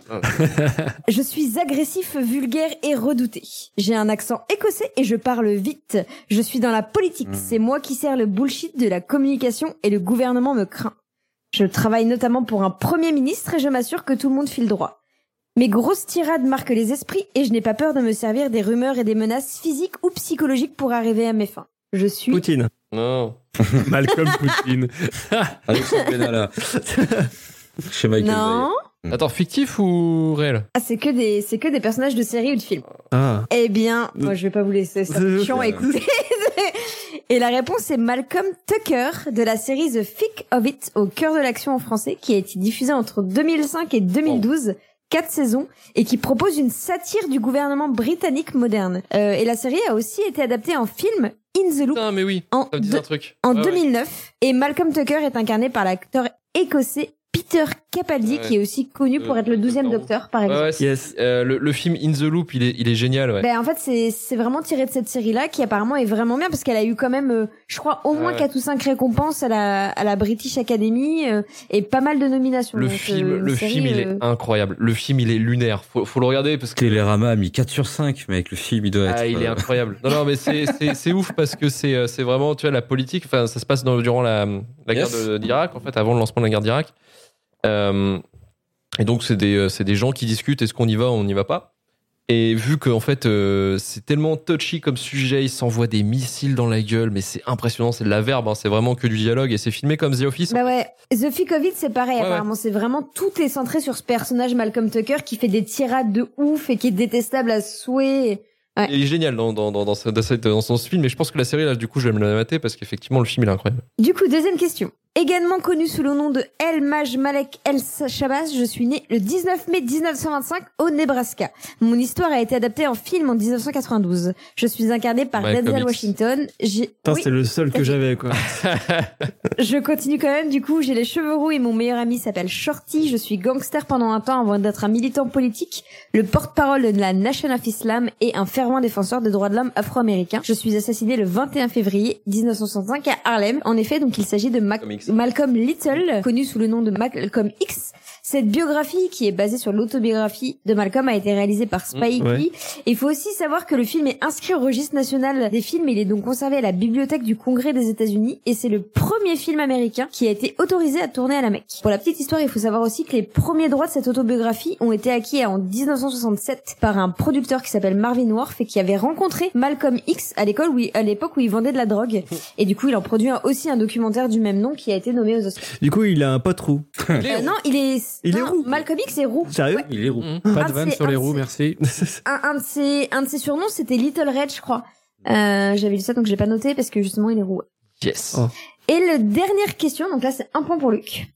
Je suis agressif, vulgaire et redouté. J'ai un accent écossais et je parle vite. Je suis dans la politique. C'est moi qui sers le bullshit de la communication et le gouvernement me craint. Je travaille notamment pour un premier ministre et je m'assure que tout le monde file droit. Mes grosses tirades marquent les esprits et je n'ai pas peur de me servir des rumeurs et des menaces physiques ou psychologiques pour arriver à mes fins. Je suis Poutine. Non. Malcolm Poutine. Alexandre Benalla. Chez Michael non. Bay. Attends, fictif ou réel? Ah, c'est que des c'est que des personnages de séries ou de films. Ah. Eh bien, moi je vais pas vous laisser ça Euh, chiant à écouter. Et la réponse est Malcolm Tucker de la série The Thick of It au cœur de l'action en français qui a été diffusée entre 2005 et 2012. Quatre saisons et qui propose une satire du gouvernement britannique moderne. Euh, et la série a aussi été adaptée en film In the Loop Putain, mais oui. en, Ça me dit deux- un truc. en Ouais, ouais. 2009. Et Malcolm Tucker est incarné par l'acteur écossais Peter Capaldi Ouais. qui est aussi connu pour Euh, être le douzième Doctor Who. docteur par exemple. ouais, Yes. euh, le, le film In the Loop, il est, il est génial, ouais. Ben, en fait, c'est vraiment tiré de cette série-là qui apparemment est vraiment bien parce qu'elle a eu quand même, euh, je crois, au moins Ouais. quatre ou cinq récompenses à la, à la British Academy euh, et pas mal de nominations. Le Donc, film, euh, le série, film, il est incroyable. Le film, il est lunaire. Faut, faut le regarder parce que Télérama a mis 4 sur 5, mais avec le film, il doit être. ah, il est incroyable. Non, non, mais c'est, ouf parce que c'est, vraiment, tu vois, la politique. Enfin, ça se passe dans- durant la, la guerre Yes. de- d'Irak, en fait, avant le lancement de la guerre d'Irak. Euh, et donc, c'est des, euh, des gens qui discutent. Est-ce qu'on y va, ou on n'y va pas? Et vu qu'en fait, euh, c'est tellement touchy comme sujet, il s'envoie des missiles dans la gueule, mais c'est impressionnant, c'est de la verbe, hein, c'est vraiment que du dialogue et c'est filmé comme The Office. Bah ouais, The Fikovit c'est pareil Ouais, apparemment, c'est vraiment tout est centré sur ce personnage Malcolm Tucker qui fait des tirades de ouf et qui est détestable à souhait. Ouais. Il est génial dans, dans, dans, dans, dans, cette- dans ce film, mais je pense que la série, là, du coup, je vais me la mater parce qu'effectivement, le film, il est incroyable. Du coup, deuxième question. Également connu sous le nom de El Maj Malek El Shabazz, je suis né le 19 mai 1925 au Nebraska. Mon histoire a été adaptée en film en 1992. Je suis incarné par Malcolm Denzel X. Washington. J'ai- Putain, Oui, c'est le seul que j'avais, quoi. Je continue quand même, du coup, j'ai les cheveux roux et mon meilleur ami s'appelle Shorty. Je suis gangster pendant un temps avant d'être un militant politique, le porte-parole de la Nation of Islam et un fervent défenseur des droits de l'homme afro-américain. Je suis assassiné le 21 février 1965 à Harlem. En effet, donc il s'agit de Mac- Malcolm Little, connu sous le nom de Malcolm X. Cette biographie, qui est basée sur l'autobiographie de Malcolm, a été réalisée par Spike Mm, ouais. Lee. Et il faut aussi savoir que le film est inscrit au registre national des films. Il est donc conservé à la bibliothèque du Congrès des États-Unis et c'est le premier film américain qui a été autorisé à tourner à la Mecque. Pour la petite histoire, il faut savoir aussi que les premiers droits de cette autobiographie ont été acquis en 1967 par un producteur qui s'appelle Marvin Worf et qui avait rencontré Malcolm X à l'école où il- à l'époque où il vendait de la drogue. Et du coup, il en produit un- aussi un documentaire du même nom qui a été nommé aux Oscars. Du coup, il a un pote roux. Euh, non, il est, Il est roux. Malcolm X est roux. Sérieux Il est roux. Pas de vanne sur les roues, merci. un, un de ses un de ses surnoms c'était Little Red je crois euh, j'avais lu ça donc je l'ai pas noté parce que justement il est roux Yes. et le dernière question donc là c'est un point pour Luc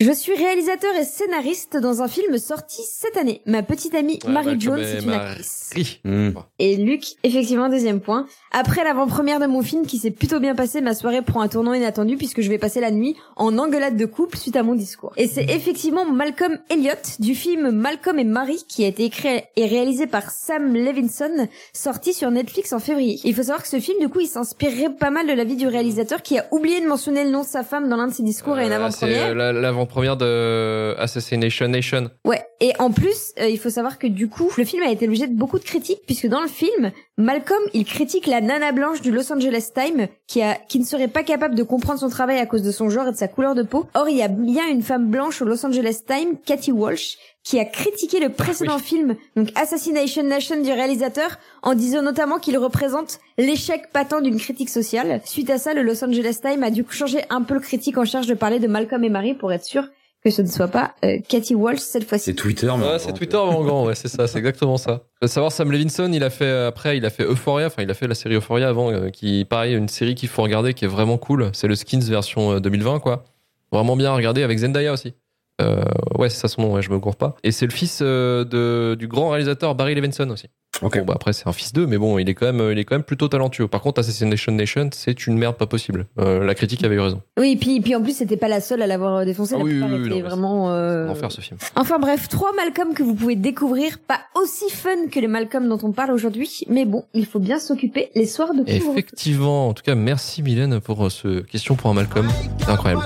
je suis réalisateur et scénariste dans un film sorti cette année. Ma petite amie Ouais, Marie Malcolm Jones est une actrice. Hmm. Et Luc, effectivement, deuxième point. Après l'avant-première de mon film qui s'est plutôt bien passé, ma soirée prend un tournant inattendu puisque je vais passer la nuit en engueulade de couple suite à mon discours. Et c'est effectivement Malcolm Elliott du film Malcolm et Marie qui a été écrit et réalisé par Sam Levinson, sorti sur Netflix en février. Il faut savoir que ce film, du coup, il s'inspirait pas mal de la vie du réalisateur qui a oublié de mentionner le nom de sa femme dans l'un de ses discours à une Euh, avant-première. la- l'avant-première de Assassination Nation. Ouais, et en plus, euh, il faut savoir que du coup, le film a été l'objet de beaucoup de critiques, puisque dans le film, Malcolm, il critique la nana blanche du Los Angeles Times, qui a, qui ne serait pas capable de comprendre son travail à cause de son genre et de sa couleur de peau. Or, il y a bien une femme blanche au Los Angeles Times, Cathy Walsh, qui a critiqué le précédent film, donc Assassination Nation du réalisateur, en disant notamment qu'il représente l'échec patent d'une critique sociale. Suite à ça, le Los Angeles Times a dû changer un peu le critique en charge de parler de Malcolm et Marie pour être sûr que ce ne soit pas euh, Cathy Walsh cette fois-ci. C'est Twitter, mais. Ouais, c'est Twitter mais en grand, ouais, c'est ça, c'est exactement ça. Faut savoir Sam Levinson, il a fait euh, après, il a fait Euphoria, enfin il a fait la série Euphoria avant, euh, qui pareil, une série qu'il faut regarder, qui est vraiment cool. C'est le Skins version euh, 2020, quoi. Vraiment bien à regarder avec Zendaya aussi. Euh, ouais, c'est ça son nom, ouais, je me gourre pas. Et c'est le fils euh, de, du grand réalisateur Barry Levinson aussi. Bon, bah après c'est un fils d'eux, mais bon, il est quand même, il est quand même plutôt talentueux. Par contre, Assassination Nation, c'est une merde pas possible. Euh, la critique avait eu raison. Oui, et puis, puis en plus, c'était pas la seule à l'avoir défoncé. Ah la oui, oui, non, vraiment. euh, Enfer ce film. Enfin bref, trois Malcolm que vous pouvez découvrir, pas aussi fun que les Malcolm dont on parle aujourd'hui, mais bon, il faut bien s'occuper les soirs de couvre. Effectivement, en tout cas, merci Mylène pour ce question pour un Malcolm. C'est incroyable.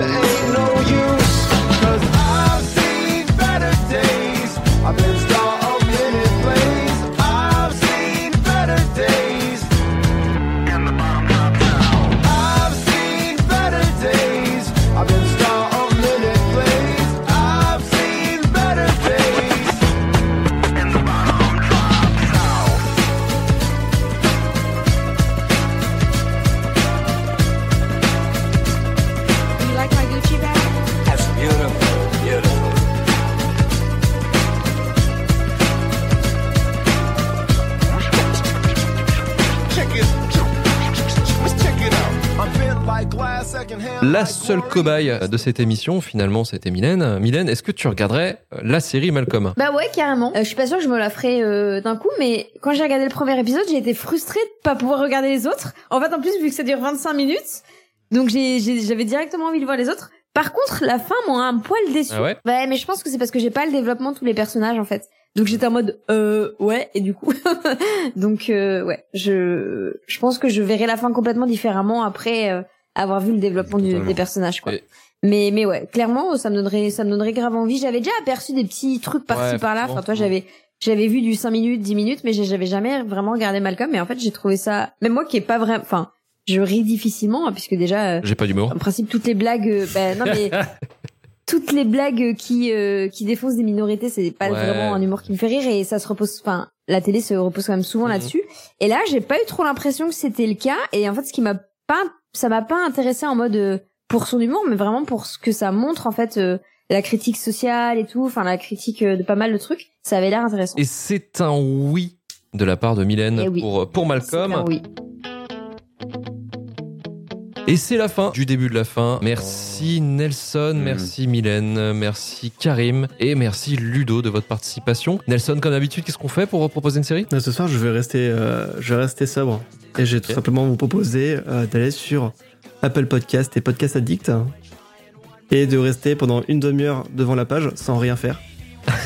I La seule cobaye de cette émission, finalement, c'était Mylène. Mylène, est-ce que tu regarderais euh, la série Malcolm? Bah ouais, carrément. Euh, je suis pas sûre que je me la ferai euh, d'un coup, mais quand j'ai regardé le premier épisode, j'ai été frustrée de pas pouvoir regarder les autres. En fait, en plus, vu que ça dure 25 minutes, donc j'ai- j'ai- j'avais directement envie de voir les autres. Par contre, la fin m'a un poil déçu. Ah ouais mais je pense que c'est parce que j'ai pas le développement de tous les personnages en fait. Donc j'étais en mode euh ouais et du coup donc euh, ouais je je pense que je verrai la fin complètement différemment après euh, avoir vu le développement du- des personnages quoi. Et- Mais mais ouais, clairement ça me donnerait ça me donnerait grave envie. J'avais déjà aperçu des petits trucs par-ci Ouais, par-là. Enfin toi j'avais j'avais vu du 5 minutes, 10 minutes mais j'avais jamais vraiment regardé Malcolm mais en fait j'ai trouvé ça même moi qui est pas vraiment enfin je ris difficilement hein, puisque déjà euh, J'ai pas d'humour. en principe toutes les blagues euh, bah, non mais toutes les blagues qui euh, qui défoncent des minorités c'est pas Ouais. vraiment un humour qui me fait rire et ça se repose enfin la télé se repose quand même souvent Mhm. là-dessus et là j'ai pas eu trop l'impression que c'était le cas et en fait ce qui m'a pas ça m'a pas intéressé en mode euh, pour son humour mais vraiment pour ce que ça montre en fait euh, la critique sociale et tout enfin la critique euh, de pas mal de trucs ça avait l'air intéressant Et c'est un oui de la part de Mylène Eh oui. pour, pour Malcolm. Oui Et c'est la fin du début de la fin. Merci Nelson, merci Mylène, merci Karim et merci Ludo de votre participation. Nelson, comme d'habitude, qu'est-ce qu'on fait pour proposer une série? Non, ce soir, je vais rester, euh, je vais rester sobre. Et j'ai tout simplement vous proposer euh, d'aller sur Apple Podcast et Podcast Addict et de rester pendant une demi-heure devant la page sans rien faire.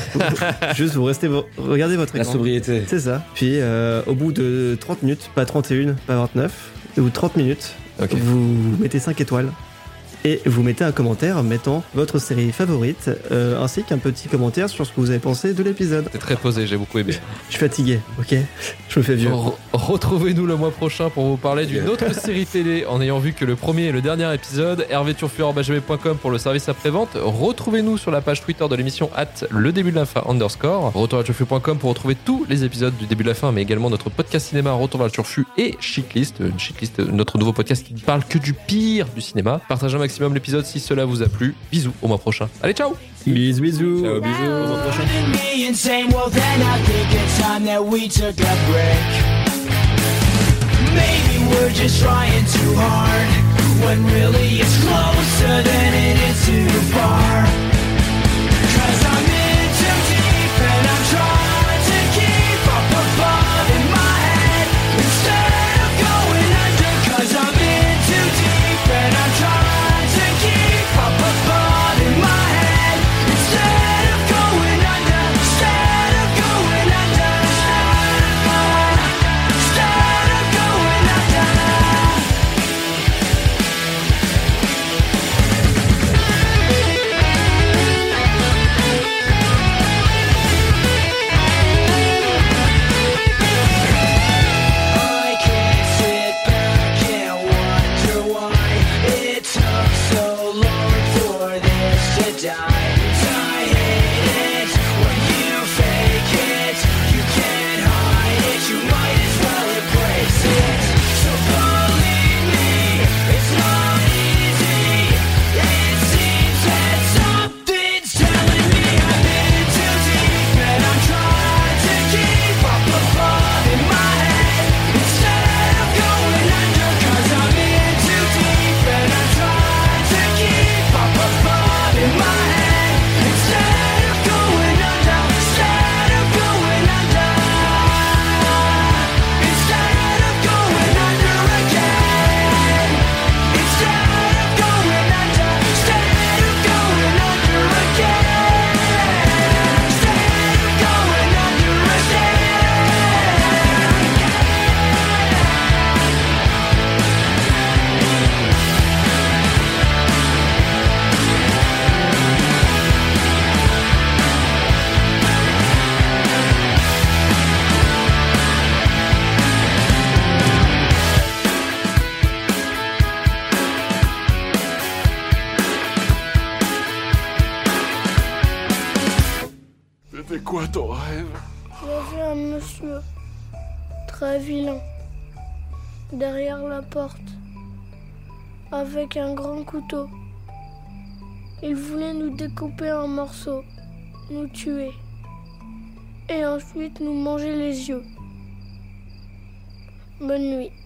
Juste vous restez, regardez votre La écran. sobriété. C'est ça. Puis euh, au bout de 30 minutes, pas 31, pas 29, ou 30 minutes, vous mettez 5 étoiles et vous mettez un commentaire mettant votre série favorite euh, ainsi qu'un petit commentaire sur ce que vous avez pensé de l'épisode. C'est très posé, j'ai beaucoup aimé. Je suis fatigué, ok? Je me fais vieux. Re- Retrouvez-nous le mois prochain pour vous parler d'une autre série télé en ayant vu que le premier et le dernier épisode. hervéturfu.com pour le service après-vente. Retrouvez-nous sur la page Twitter de l'émission at le début de la fin underscore. Retour à turfu.com pour retrouver tous les épisodes du début de la fin, mais également notre podcast cinéma Retour vers le turfu et Shitlist. Une Shitlist, notre nouveau podcast qui ne parle que du pire du cinéma. Partagez un maximum l'épisode si cela vous a plu. Bisous au mois prochain. Allez, ciao Bisous, bisous. Ciao, bisous. Au mois prochain. me and saying, well, then I think it's time that we took a break. Maybe we're just trying too hard when really it's closer than it is too far. Bonne nuit.